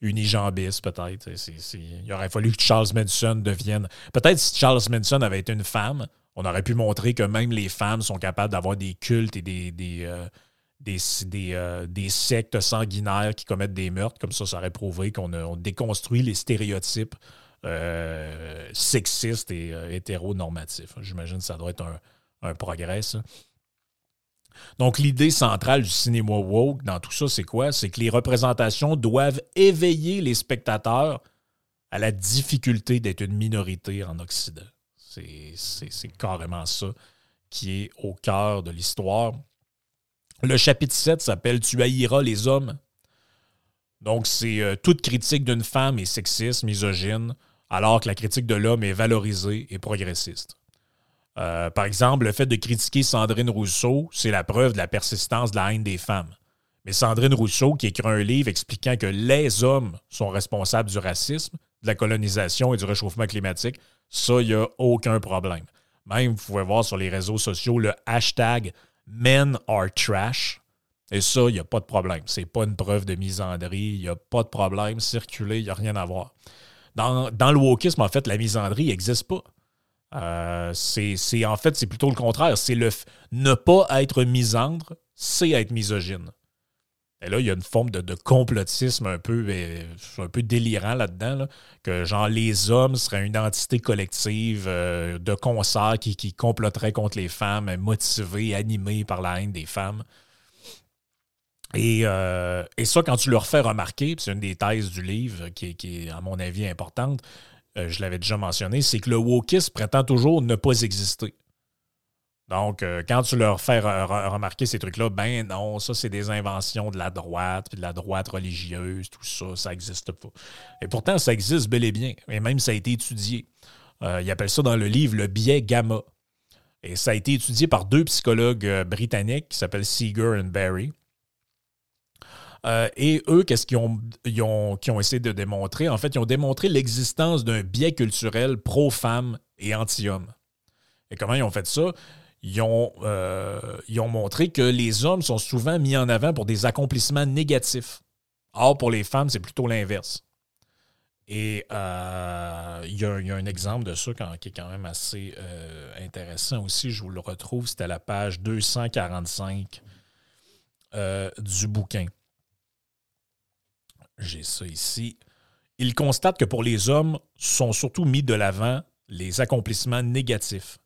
unijambiste, peut-être. Il aurait fallu que Charles Manson devienne. Peut-être si Charles Manson avait été une femme, on aurait pu montrer que même les femmes sont capables d'avoir des cultes et des, des, euh, euh, des, sectes sanguinaires qui commettent des meurtres. Comme ça, ça aurait prouvé qu'on déconstruit les stéréotypes euh, sexistes et hétéronormatifs. J'imagine que ça doit être un, progrès. Donc, l'idée centrale du cinéma woke dans tout ça, c'est quoi? C'est que les représentations doivent éveiller les spectateurs à la difficulté d'être une minorité en Occident. C'est carrément ça qui est au cœur de l'histoire. Le chapitre 7 s'appelle Tu haïras les hommes. Donc, c'est euh, toute critique d'une femme est sexiste, misogyne, alors que la critique de l'homme est valorisée et progressiste. Euh, par exemple, le fait de critiquer Sandrine Rousseau, c'est la preuve de la persistance de la haine des femmes. Mais Sandrine Rousseau, qui écrit un livre expliquant que les hommes sont responsables du racisme, de la colonisation et du réchauffement climatique, ça, il n'y a aucun problème. Même, vous pouvez voir sur les réseaux sociaux le hashtag Men are trash. Et ça, il n'y a pas de problème. C'est pas une preuve de misandrie. Il n'y a pas de problème. Circuler, il n'y a rien à voir. Dans, le wokisme, en fait, la misandrie n'existe pas. Euh, c'est en fait, c'est plutôt le contraire. C'est le ne pas être misandre, c'est être misogyne. Et là, il y a une forme de, complotisme un peu, euh, un peu délirant là-dedans, que genre les hommes seraient une entité collective euh, de concert qui, qui comploterait contre les femmes, motivés, animés par la haine des femmes. Et, et, ça, quand tu leur fais remarquer, c'est une des thèses du livre qui, est, à mon avis, importante, euh, je l'avais déjà mentionné, c'est que le wokisme prétend toujours ne pas exister. Donc, euh, quand tu leur fais remarquer ces trucs-là, ben non, ça, c'est des inventions de la droite, puis de la droite religieuse, tout ça, ça n'existe pas. Et pourtant, ça existe bel et bien. Et même, ça a été étudié. Euh, ils appellent ça dans le livre le biais gamma. Et ça a été étudié par deux psychologues euh, britanniques qui s'appellent Seeger et Barry. Et eux, qu'est-ce qu'ils ont, ont, ont, essayé de démontrer? En fait, ils ont démontré l'existence d'un biais culturel pro-femme et anti-homme. Et comment ils ont fait ça? Euh, ils ont, montré que les hommes sont souvent mis en avant pour des accomplissements négatifs. Or, pour les femmes, c'est plutôt l'inverse. Et euh, il, y a, un exemple de ça qui est quand même assez euh, intéressant aussi. Je vous le retrouve, c'était la page 245 du bouquin. J'ai ça ici. Il constate que pour les hommes, sont surtout mis de l'avant les accomplissements négatifs.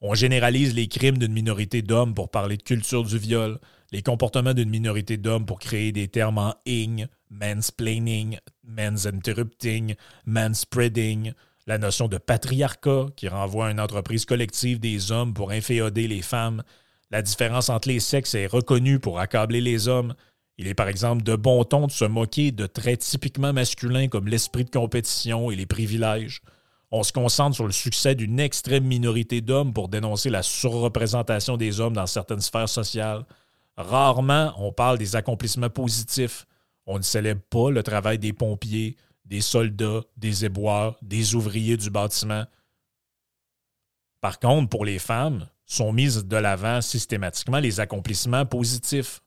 On généralise les crimes d'une minorité d'hommes pour parler de culture du viol, les comportements d'une minorité d'hommes pour créer des termes en ing, mansplaining, interrupting, manspreading, la notion de patriarcat qui renvoie à une entreprise collective des hommes pour inféoder les femmes. La différence entre les sexes est reconnue pour accabler les hommes. Il est par exemple de bon ton de se moquer de traits typiquement masculins comme l'esprit de compétition et les privilèges. On se concentre sur le succès d'une extrême minorité d'hommes pour dénoncer la surreprésentation des hommes dans certaines sphères sociales. Rarement, on parle des accomplissements positifs. On ne célèbre pas le travail des pompiers, des soldats, des éboueurs, des ouvriers du bâtiment. Par contre, pour les femmes, sont mises de l'avant systématiquement les accomplissements positifs.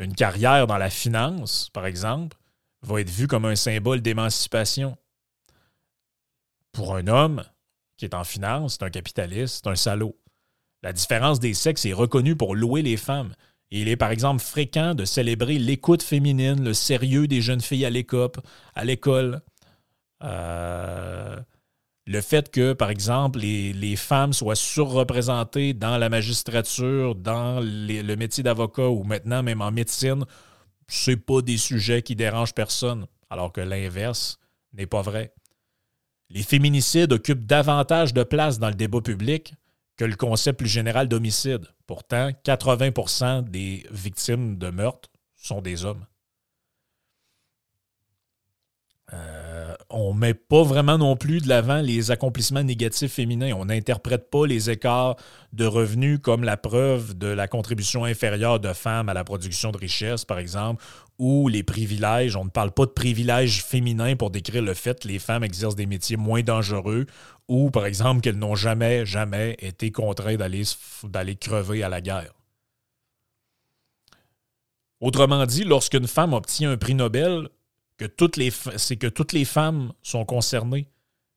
Une carrière dans la finance, par exemple, va être vue comme un symbole d'émancipation. Pour un homme qui est en finance, c'est un capitaliste, c'est un salaud. La différence des sexes est reconnue pour louer les femmes. il est par exemple fréquent de célébrer l'écoute féminine, le sérieux des jeunes filles à l'école. À l'école. Euh, le fait que, par exemple, les, femmes soient surreprésentées dans la magistrature, dans le métier d'avocat ou maintenant même en médecine, c'est pas des sujets qui dérangent personne, alors que l'inverse n'est pas vrai. Les féminicides occupent davantage de place dans le débat public que le concept plus général d'homicide. Pourtant, 80% des victimes de meurtre sont des hommes. Euh, on ne met pas vraiment non plus de l'avant les accomplissements négatifs féminins. On n'interprète pas les écarts de revenus comme la preuve de la contribution inférieure de femmes à la production de richesses, par exemple, ou les privilèges. On ne parle pas de privilèges féminins pour décrire le fait que les femmes exercent des métiers moins dangereux ou, par exemple, qu'elles n'ont jamais, jamais été contraintes d'aller crever à la guerre. Autrement dit, lorsqu'une femme obtient un prix Nobel, toutes les c'est que toutes les femmes sont concernées.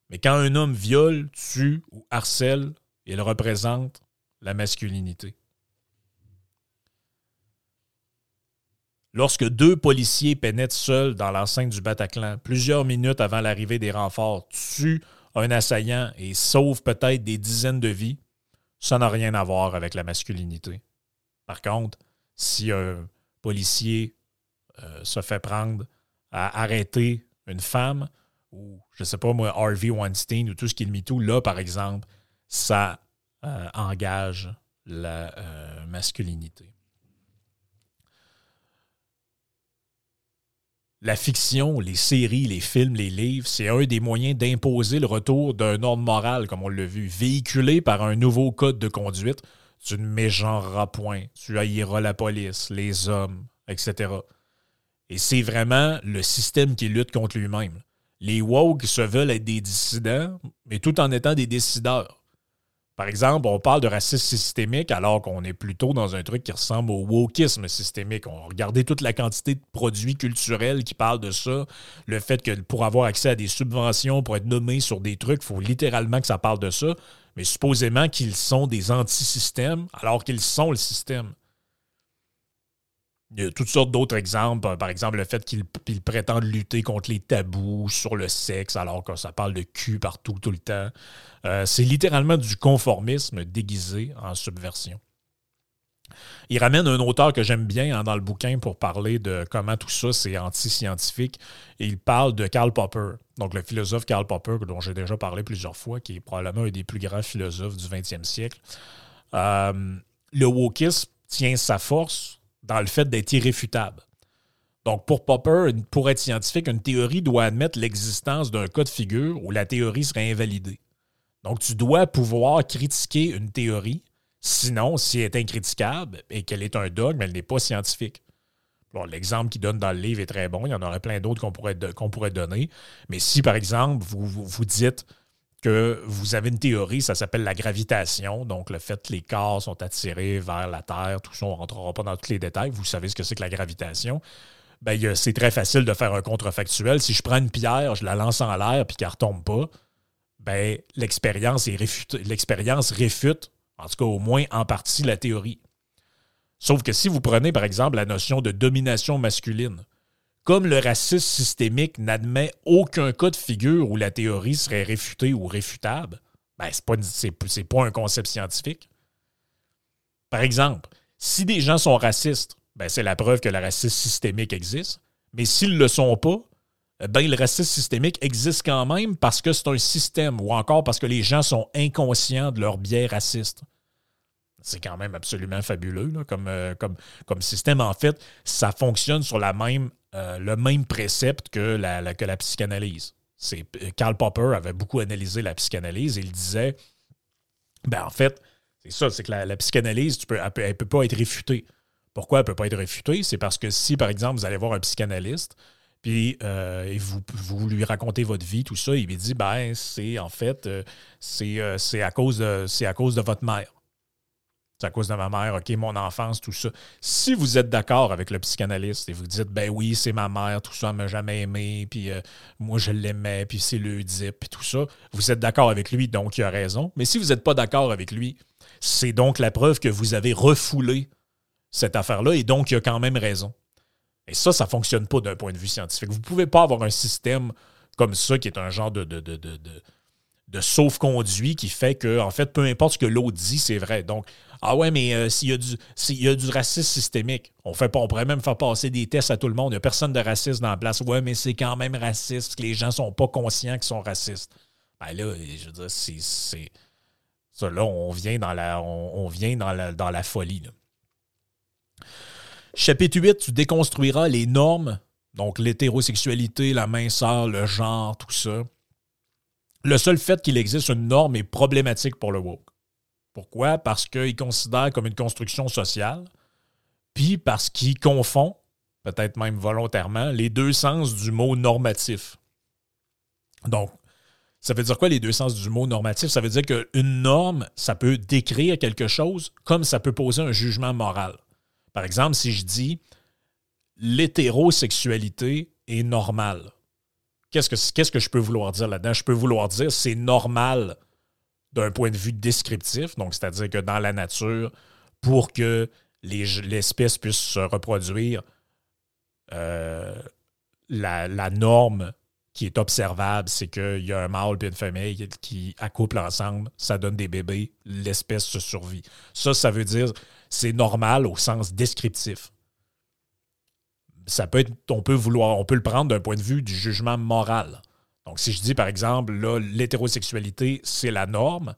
Mais quand un homme viole, tue ou harcèle, il représente la masculinité. Lorsque deux policiers pénètrent seuls dans l'enceinte du Bataclan, plusieurs minutes avant l'arrivée des renforts, tuent un assaillant et sauvent peut-être des dizaines de vies, ça n'a rien à voir avec la masculinité. Par contre, si un policier euh, se fait prendre à arrêter une femme, ou je ne sais pas moi, Harvey Weinstein ou tout ce qui est le là, par exemple, ça euh, engage la euh, masculinité. la fiction, les séries, les films, les livres, c'est un des moyens d'imposer le retour d'un ordre moral, comme on l'a vu, véhiculé par un nouveau code de conduite. Tu ne mégenreras point, tu haïras la police, les hommes, etc. Et c'est vraiment le système qui lutte contre lui-même. Les woke se veulent être des dissidents, mais tout en étant des décideurs. Par exemple, on parle de racisme systémique alors qu'on est plutôt dans un truc qui ressemble au wokisme systémique. On regardait toute la quantité de produits culturels qui parlent de ça. Le fait que pour avoir accès à des subventions, pour être nommé sur des trucs, il faut littéralement que ça parle de ça. Mais supposément qu'ils sont des anti-systèmes alors qu'ils sont le système. Il y a toutes sortes d'autres exemples. Par exemple, le fait qu'ils prétendent lutter contre les tabous sur le sexe, alors que ça parle de cul partout, tout le temps. Euh, c'est littéralement du conformisme déguisé en subversion. Il ramène un auteur que j'aime bien hein, dans le bouquin pour parler de comment tout ça, c'est anti-scientifique. Et il parle de Karl Popper, donc le philosophe Karl Popper, dont j'ai déjà parlé plusieurs fois, qui est probablement un des plus grands philosophes du 20e siècle. Euh, le wokisme tient sa force dans le fait d'être irréfutable. Donc, pour Popper, pour être scientifique, une théorie doit admettre l'existence d'un cas de figure où la théorie serait invalidée. Donc, tu dois pouvoir critiquer une théorie, sinon, si elle est incritiquable et qu'elle est un dogme, elle n'est pas scientifique. L'exemple qu'il donne dans le livre est très bon. Il y en aurait plein d'autres qu'on pourrait, donner. Mais si, par exemple, vous, vous dites que vous avez une théorie, ça s'appelle la gravitation, donc le fait que les corps sont attirés vers la Terre, tout ça, on ne rentrera pas dans tous les détails, vous savez ce que c'est que la gravitation. Ben, c'est très facile de faire un contrefactuel. Si je prends une pierre, je la lance en l'air puis qu'elle ne retombe pas, ben, l'expérience l'expérience réfute, en tout cas au moins en partie, la théorie. Sauf que si vous prenez, par exemple, la notion de domination masculine, comme le racisme systémique n'admet aucun cas de figure où la théorie serait réfutée ou réfutable, ben, ce n'est pas, un concept scientifique. Par exemple, si des gens sont racistes, ben, c'est la preuve que le racisme systémique existe. Mais s'ils ne le sont pas, ben, le racisme systémique existe quand même parce que c'est un système ou encore parce que les gens sont inconscients de leur biais raciste. C'est quand même absolument fabuleux comme, euh, comme, comme système. En fait, ça fonctionne sur la même euh, le même précepte que la, que la psychanalyse. C'est, euh, Karl Popper avait beaucoup analysé la psychanalyse et il disait ben en fait, c'est ça, c'est que la, psychanalyse, tu peux, elle ne peut, pas être réfutée. Pourquoi elle ne peut pas être réfutée? C'est parce que si, par exemple, vous allez voir un psychanalyste, puis euh, vous, vous, lui racontez votre vie, tout ça, il lui dit ben c'est en fait c'est, à cause c'est à cause de votre mère à cause de ma mère, OK, mon enfance, tout ça. Si vous êtes d'accord avec le psychanalyste et vous dites, ben oui, c'est ma mère, tout ça, elle m'a jamais aimé, puis euh, moi je l'aimais, puis c'est le dip, puis tout ça, vous êtes d'accord avec lui, donc il a raison. Mais si vous n'êtes pas d'accord avec lui, c'est donc la preuve que vous avez refoulé cette affaire-là et donc il a quand même raison. Et ça, ça ne fonctionne pas d'un point de vue scientifique. Vous ne pouvez pas avoir un système comme ça qui est un genre de, de, de, de de sauf-conduit qui fait que, en fait, peu importe ce que l'autre dit, c'est vrai. Donc, ah ouais, mais euh, s'il y, a du, racisme systémique, on fait on pourrait même faire passer des tests à tout le monde. Il n'y a personne de raciste dans la place. Ouais, mais c'est quand même raciste que les gens sont pas conscients qu'ils sont racistes. Ben là, je veux dire, c'est. Ça, là, on vient dans la folie. Chapitre 8, tu déconstruiras les normes, donc l'hétérosexualité, la minceur, le genre, tout ça le seul fait qu'il existe une norme est problématique pour le woke. Pourquoi? Parce qu'il considère comme une construction sociale, puis parce qu'il confond, peut-être même volontairement, les deux sens du mot normatif. Donc, ça veut dire quoi les deux sens du mot normatif? Ça veut dire qu'une norme, ça peut décrire quelque chose comme ça peut poser un jugement moral. Par exemple, si je dis l'hétérosexualité est normale, Qu'est-ce que, je peux vouloir dire là-dedans? Je peux vouloir dire c'est normal d'un point de vue descriptif, donc c'est-à-dire que dans la nature, pour que l'espèce puisse se reproduire, euh, la, norme qui est observable, c'est qu'il y a un mâle et une femelle qui accouplent ensemble, ça donne des bébés, l'espèce se survit. Ça, ça veut dire c'est normal au sens descriptif ça peut être, on peut vouloir, on peut le prendre d'un point de vue du jugement moral. Donc, si je dis, par exemple, là, l'hétérosexualité, c'est la norme,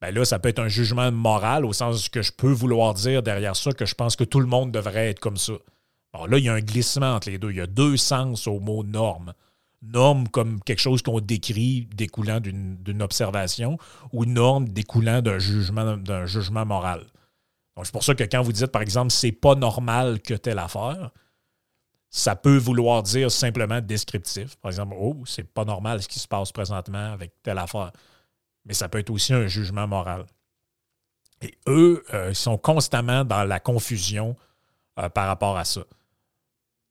ben là, ça peut être un jugement moral au sens que je peux vouloir dire derrière ça que je pense que tout le monde devrait être comme ça. Alors là, il y a un glissement entre les deux. Il y a deux sens au mot norme. Norme comme quelque chose qu'on décrit découlant d'une observation ou norme découlant d'un jugement, d'un jugement moral. Donc, c'est pour ça que quand vous dites, par exemple, c'est pas normal que telle affaire, ça peut vouloir dire simplement descriptif. Par exemple, oh, c'est pas normal ce qui se passe présentement avec telle affaire. Mais ça peut être aussi un jugement moral. Et eux, euh, ils sont constamment dans la confusion euh, par rapport à ça.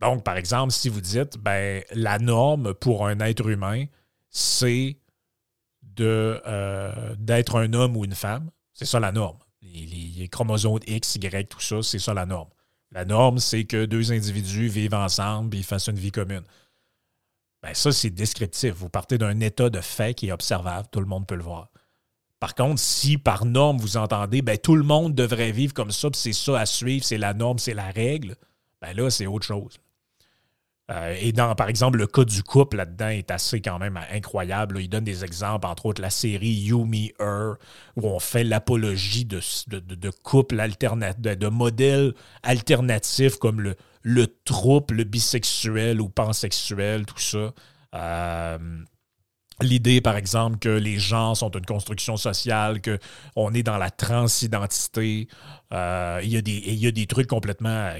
Donc, par exemple, si vous dites, ben, la norme pour un être humain, c'est euh, d'être un homme ou une femme. C'est ça la norme. Les chromosomes X, Y, tout ça, c'est ça la norme. La norme, c'est que deux individus vivent ensemble et fassent une vie commune. Ben ça, c'est descriptif. Vous partez d'un état de fait qui est observable, tout le monde peut le voir. Par contre, si par norme vous entendez, ben, tout le monde devrait vivre comme ça, puis c'est ça à suivre, c'est la norme, c'est la règle, ben là, c'est autre chose. Euh, et dans, par exemple, le cas du couple là-dedans est assez quand même incroyable. Il donne des exemples, entre autres la série You, Me, Her, où on fait l'apologie de, de, couples alternatifs, de, modèles alternatifs comme le, le trouble, le bisexuel ou pansexuel, tout ça. Euh, l'idée, par exemple, que les gens sont une construction sociale, qu'on est dans la transidentité. Euh, y il y a des trucs complètement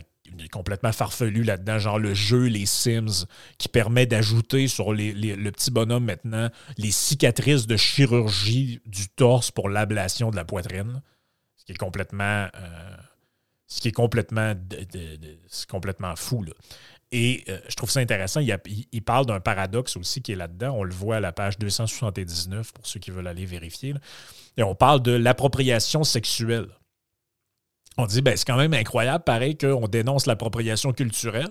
complètement farfelu là-dedans, genre le jeu Les Sims, qui permet d'ajouter sur le petit bonhomme maintenant les cicatrices de chirurgie du torse pour l'ablation de la poitrine, ce qui est complètement, euh, ce qui est complètement, fou. Et euh, je trouve ça intéressant. Il, il parle d'un paradoxe aussi qui est là-dedans. On le voit à la page 279 pour ceux qui veulent aller vérifier. Et on parle de l'appropriation sexuelle on dit, ben, c'est quand même incroyable, pareil, qu'on dénonce l'appropriation culturelle.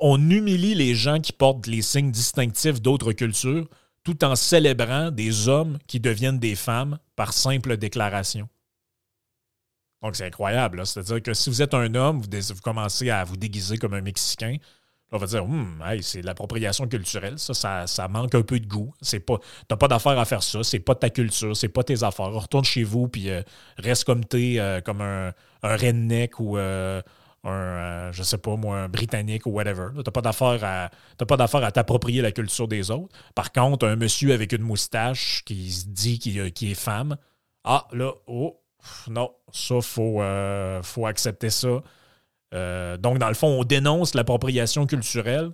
On humilie les gens qui portent les signes distinctifs d'autres cultures tout en célébrant des hommes qui deviennent des femmes par simple déclaration. Donc, c'est incroyable. C'est-à-dire que si vous êtes un homme, vous, commencez à vous déguiser comme un Mexicain, on va dire, hum, c'est de l'appropriation culturelle, ça, ça, manque un peu de goût. C'est pas, t'as pas d'affaire à faire ça, c'est pas ta culture, c'est pas tes affaires. Retourne chez vous puis euh, reste comme t'es, euh, comme un, un, redneck ou euh, un, je sais pas moi, un britannique ou whatever. T'as pas d'affaire à, pas d'affaire à t'approprier la culture des autres. Par contre, un monsieur avec une moustache qui se dit qu'il est femme, ah là, oh, non, ça faut, faut accepter ça. Euh, donc, dans le fond, on dénonce l'appropriation culturelle,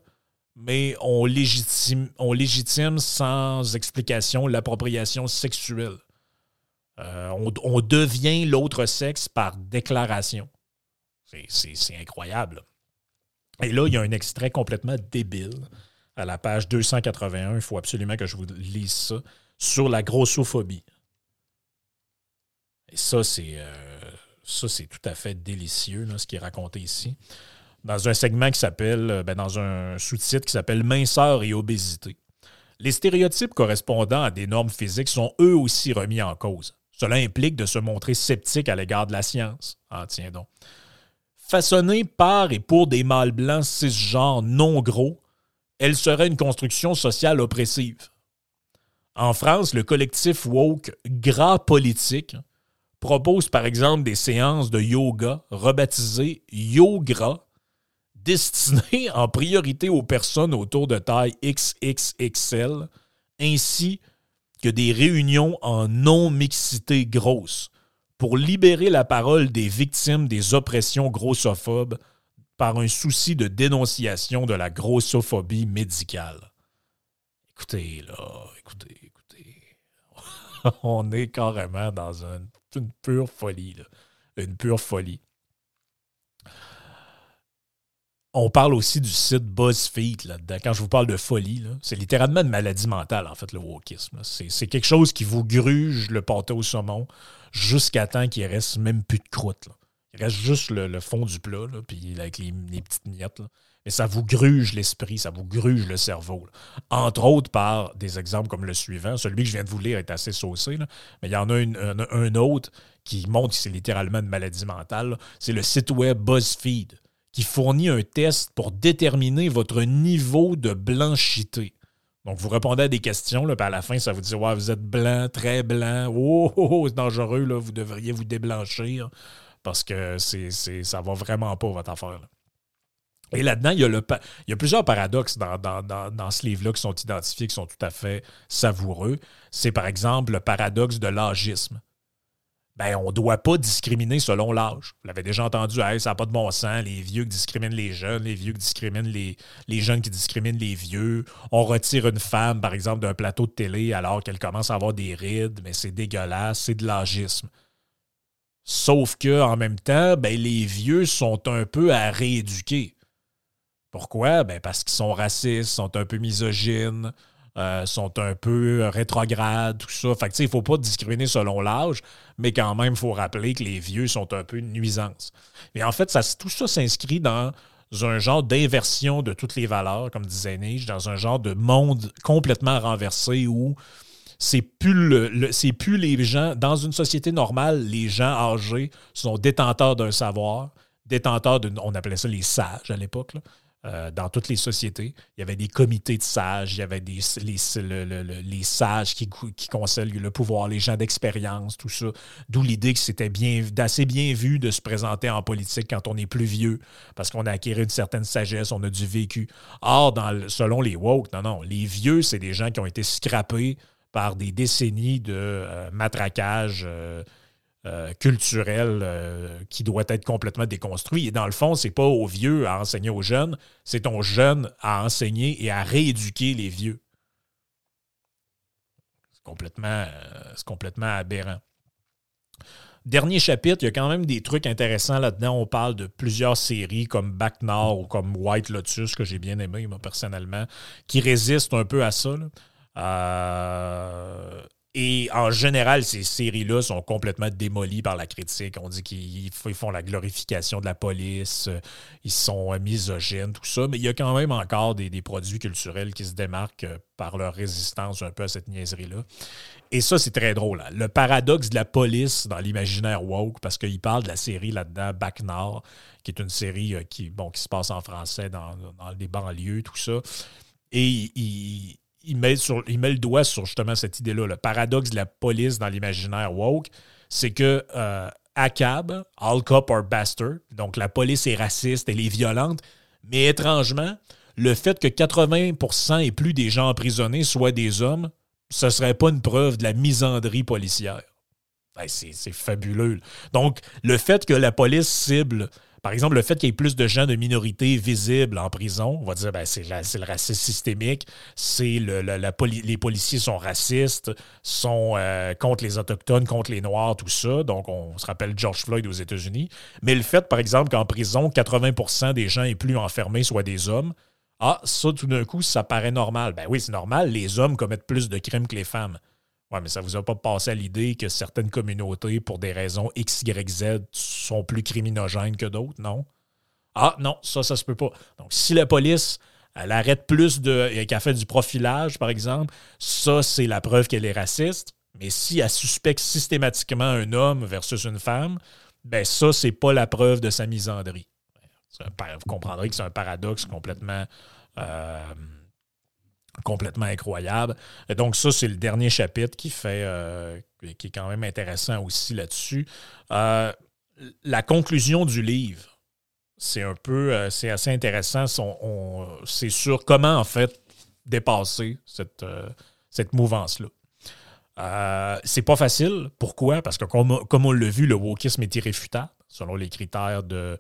mais on légitime, sans explication l'appropriation sexuelle. Euh, on, devient l'autre sexe par déclaration. C'est incroyable. Et là, il y a un extrait complètement débile à la page 281. Il faut absolument que je vous lise ça. Sur la grossophobie. Et ça, c'est. Euh, ça, c'est tout à fait délicieux, ce qui est raconté ici. Dans un segment qui s'appelle, euh, ben, dans un sous-titre qui s'appelle Minceur et obésité. Les stéréotypes correspondant à des normes physiques sont eux aussi remis en cause. Cela implique de se montrer sceptique à l'égard de la science. Ah, tiens donc. Façonnée par et pour des mâles blancs cisgenres non gros, elle serait une construction sociale oppressive. En France, le collectif woke Gras Politique propose par exemple des séances de yoga rebaptisées Yogra, destinées en priorité aux personnes autour de taille XXXL, ainsi que des réunions en non-mixité grosse pour libérer la parole des victimes des oppressions grossophobes par un souci de dénonciation de la grossophobie médicale. Écoutez, là, écoutez, écoutez. On est carrément dans un une pure folie. Une pure folie. On parle aussi du site BuzzFeed là-dedans. Quand je vous parle de folie, c'est littéralement une maladie mentale, en fait, le wokisme. C'est quelque chose qui vous gruge le pâté au saumon jusqu'à temps qu'il reste même plus de croûte. Il reste juste le, fond du plat, puis avec les, petites miettes. Mais ça vous gruge l'esprit, ça vous gruge le cerveau. Entre autres par des exemples comme le suivant. Celui que je viens de vous lire est assez saucé, mais il y en a un, autre qui montre que c'est littéralement une maladie mentale. C'est le site web BuzzFeed qui fournit un test pour déterminer votre niveau de blanchité. Donc, vous répondez à des questions, là, puis à la fin, ça vous dit ouais, vous êtes blanc, très blanc, oh, oh, oh c'est dangereux, là, vous devriez vous déblanchir parce que c'est, c'est, ça va vraiment pas, votre affaire. Et là-dedans, il y, a plusieurs paradoxes dans, dans, ce livre-là qui sont identifiés, qui sont tout à fait savoureux. C'est par exemple le paradoxe de l'âgisme. Ben, on ne doit pas discriminer selon l'âge. Vous l'avez déjà entendu, ça n'a pas de bon sens, les vieux qui discriminent les jeunes, les vieux qui discriminent les, les jeunes qui discriminent les vieux. On retire une femme, par exemple, d'un plateau de télé alors qu'elle commence à avoir des rides, mais c'est dégueulasse, c'est de l'âgisme. Sauf que en même temps, ben, les vieux sont un peu à rééduquer. Pourquoi? Ben parce qu'ils sont racistes, sont un peu misogynes, euh, sont un peu rétrogrades, tout ça. Fait que, il ne faut pas discriminer selon l'âge, mais quand même, il faut rappeler que les vieux sont un peu une nuisance. Et en fait, ça, tout ça s'inscrit dans un genre d'inversion de toutes les valeurs, comme disait Nietzsche, dans un genre de monde complètement renversé où c'est plus, le, plus les gens. Dans une société normale, les gens âgés sont détenteurs d'un savoir, détenteurs de. On appelait ça les sages à l'époque. Euh, dans toutes les sociétés. Il y avait des comités de sages, il y avait les, sages qui, conseillent le pouvoir, les gens d'expérience, tout ça. D'où l'idée que c'était bien, d'assez bien vu de se présenter en politique quand on est plus vieux, parce qu'on a acquis une certaine sagesse, on a du vécu. Or, selon les woke, non, non, les vieux, c'est des gens qui ont été scrappés par des décennies de euh, matraquage. Euh, euh, culturel euh, qui doit être complètement déconstruit. Et dans le fond, c'est pas aux vieux à enseigner aux jeunes, c'est aux jeunes à enseigner et à rééduquer les vieux. C'est complètement, euh, complètement aberrant. Dernier chapitre, il y a quand même des trucs intéressants là-dedans. On parle de plusieurs séries comme Back Nord ou comme White Lotus, que j'ai bien aimé, moi, personnellement, qui résistent un peu à ça. Et en général, ces séries-là sont complètement démolies par la critique. On dit qu'ils font la glorification de la police, euh, ils sont misogynes, tout ça. Mais il y a quand même encore des, produits culturels qui se démarquent euh, par leur résistance un peu à cette niaiserie-là. Et ça, c'est très drôle. Hein. Le paradoxe de la police dans l'imaginaire woke, parce qu'il parle de la série là-dedans, Back Nord, qui est une série euh, qui, bon, qui se passe en français dans, dans des banlieues, tout ça. Et il il met, sur, le doigt sur justement cette idée-là. Le paradoxe de la police dans l'imaginaire woke, c'est que euh, ACAB, All Cop or Bastard, donc la police est raciste, elle est violente, mais étrangement, le fait que 80% et plus des gens emprisonnés soient des hommes, ce ne serait pas une preuve de la misandrie policière. C'est fabuleux. Donc, le fait que la police cible par exemple, le fait qu'il y ait plus de gens de minorité visibles en prison, on va dire ben, c'est le racisme systémique, c'est le, les policiers sont racistes, sont euh, contre les Autochtones, contre les Noirs, tout ça. Donc, on se rappelle George Floyd aux États-Unis. Mais le fait, par exemple, qu'en prison, 80% des gens et plus enfermés soient des hommes, ah, ça, tout d'un coup, ça paraît normal. Ben oui, c'est normal, les hommes commettent plus de crimes que les femmes. Oui, mais ça ne vous a pas passé à l'idée que certaines communautés, pour des raisons X, Y, Z, sont plus criminogènes que d'autres, non? Ah non, ça, ça se peut pas. Donc, si la police, elle arrête plus de. qu'elle fait du profilage, par exemple, ça, c'est la preuve qu'elle est raciste. Mais si elle suspecte systématiquement un homme versus une femme, ben ça, c'est pas la preuve de sa misandrie. Vous comprendrez que c'est un paradoxe complètement. Euh, complètement incroyable. Et donc, ça, c'est le dernier chapitre qui fait euh, qui est quand même intéressant aussi là-dessus. Euh, la conclusion du livre, c'est un peu euh, c'est assez intéressant. C'est sur comment en fait dépasser cette, mouvance-là. c'est pas facile. Pourquoi? Parce que comme, on l'a vu, le wokisme est irréfutable selon les critères de,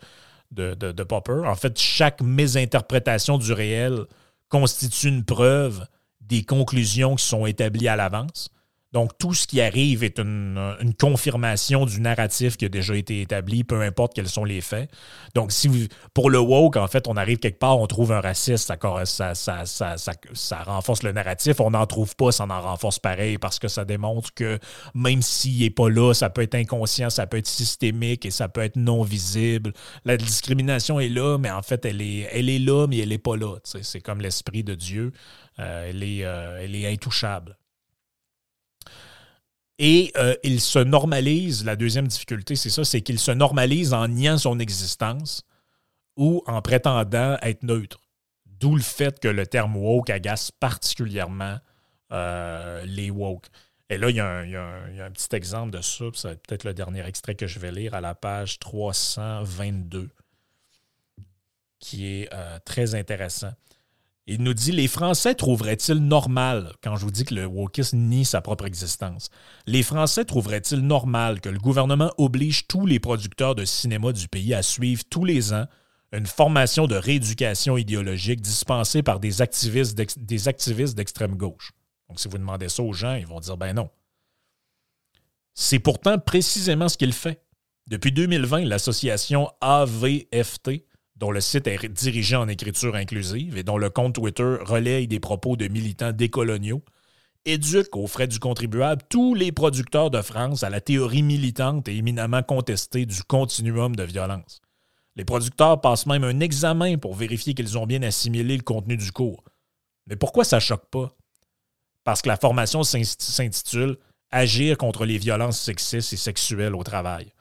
de, de Popper. En fait, chaque mésinterprétation du réel constitue une preuve des conclusions qui sont établies à l'avance. Donc, tout ce qui arrive est une, confirmation du narratif qui a déjà été établi, peu importe quels sont les faits. Donc, si pour le woke, en fait, on arrive quelque part, on trouve un raciste, ça, ça, ça, ça renforce le narratif. On n'en trouve pas, ça en renforce pareil parce que ça démontre que même s'il n'est pas là, ça peut être inconscient, ça peut être systémique et ça peut être non visible. La discrimination est là, mais en fait, elle est, elle est là, mais elle n'est pas là. C'est comme l'esprit de Dieu. Euh, euh, elle est intouchable. Et euh, il se normalise, la deuxième difficulté, c'est ça, c'est qu'il se normalise en niant son existence ou en prétendant être neutre. D'où le fait que le terme woke agace particulièrement euh, les woke. Et là, il y, a un, petit exemple de ça, c'est peut-être le dernier extrait que je vais lire à la page 322, qui est euh, très intéressant. Il nous dit Les Français trouveraient-ils normal, quand je vous dis que le wokisme nie sa propre existence, les Français trouveraient-ils normal que le gouvernement oblige tous les producteurs de cinéma du pays à suivre tous les ans une formation de rééducation idéologique dispensée par des activistes d'extrême gauche? Donc, si vous demandez ça aux gens, ils vont dire ben non. C'est pourtant précisément ce qu'il fait. Depuis 2020, l'association AVFT dont le site est dirigé en écriture inclusive et dont le compte Twitter relaye des propos de militants décoloniaux, éduque aux frais du contribuable tous les producteurs de France à la théorie militante et éminemment contestée du continuum de violence. Les producteurs passent même un examen pour vérifier qu'ils ont bien assimilé le contenu du cours. Mais pourquoi ça choque pas? parce que la formation s'intitule Agir contre les violences sexistes et sexuelles au travail.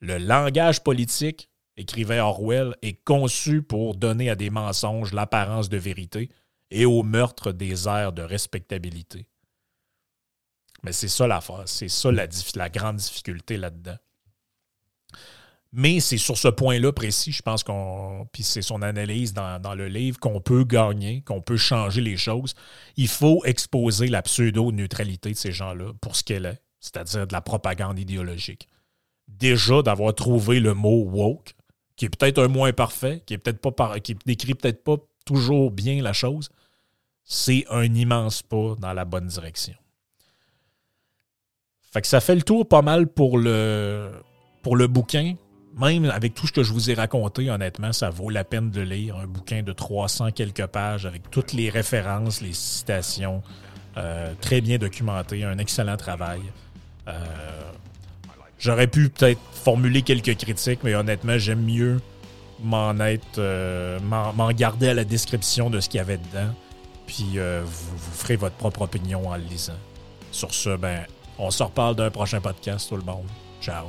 Le langage politique, écrivait Orwell, est conçu pour donner à des mensonges l'apparence de vérité et au meurtre des airs de respectabilité. Mais c'est ça c'est ça la grande difficulté là-dedans. Mais c'est sur ce point-là précis, je pense qu'on. Puis c'est son analyse dans, le livre qu'on peut gagner, qu'on peut changer les choses. Il faut exposer la pseudo-neutralité de ces gens-là pour ce qu'elle est, c'est-à-dire de la propagande idéologique. Déjà d'avoir trouvé le mot woke, qui est peut-être un mot imparfait, qui est peut-être pas qui décrit peut-être pas toujours bien la chose, c'est un immense pas dans la bonne direction. Fait que ça fait le tour pas mal pour le, bouquin même avec tout ce que je vous ai raconté, honnêtement, ça vaut la peine de lire un bouquin de 300 quelques pages avec toutes les références, les citations, euh, très bien documenté, un excellent travail. Euh, j'aurais pu peut-être formuler quelques critiques, mais honnêtement, j'aime mieux m'en être, euh, m'en garder à la description de ce qu'il y avait dedans, puis vous, vous, ferez votre propre opinion en le lisant. Sur ce, ben, on se reparle d'un prochain podcast, tout le monde. Ciao.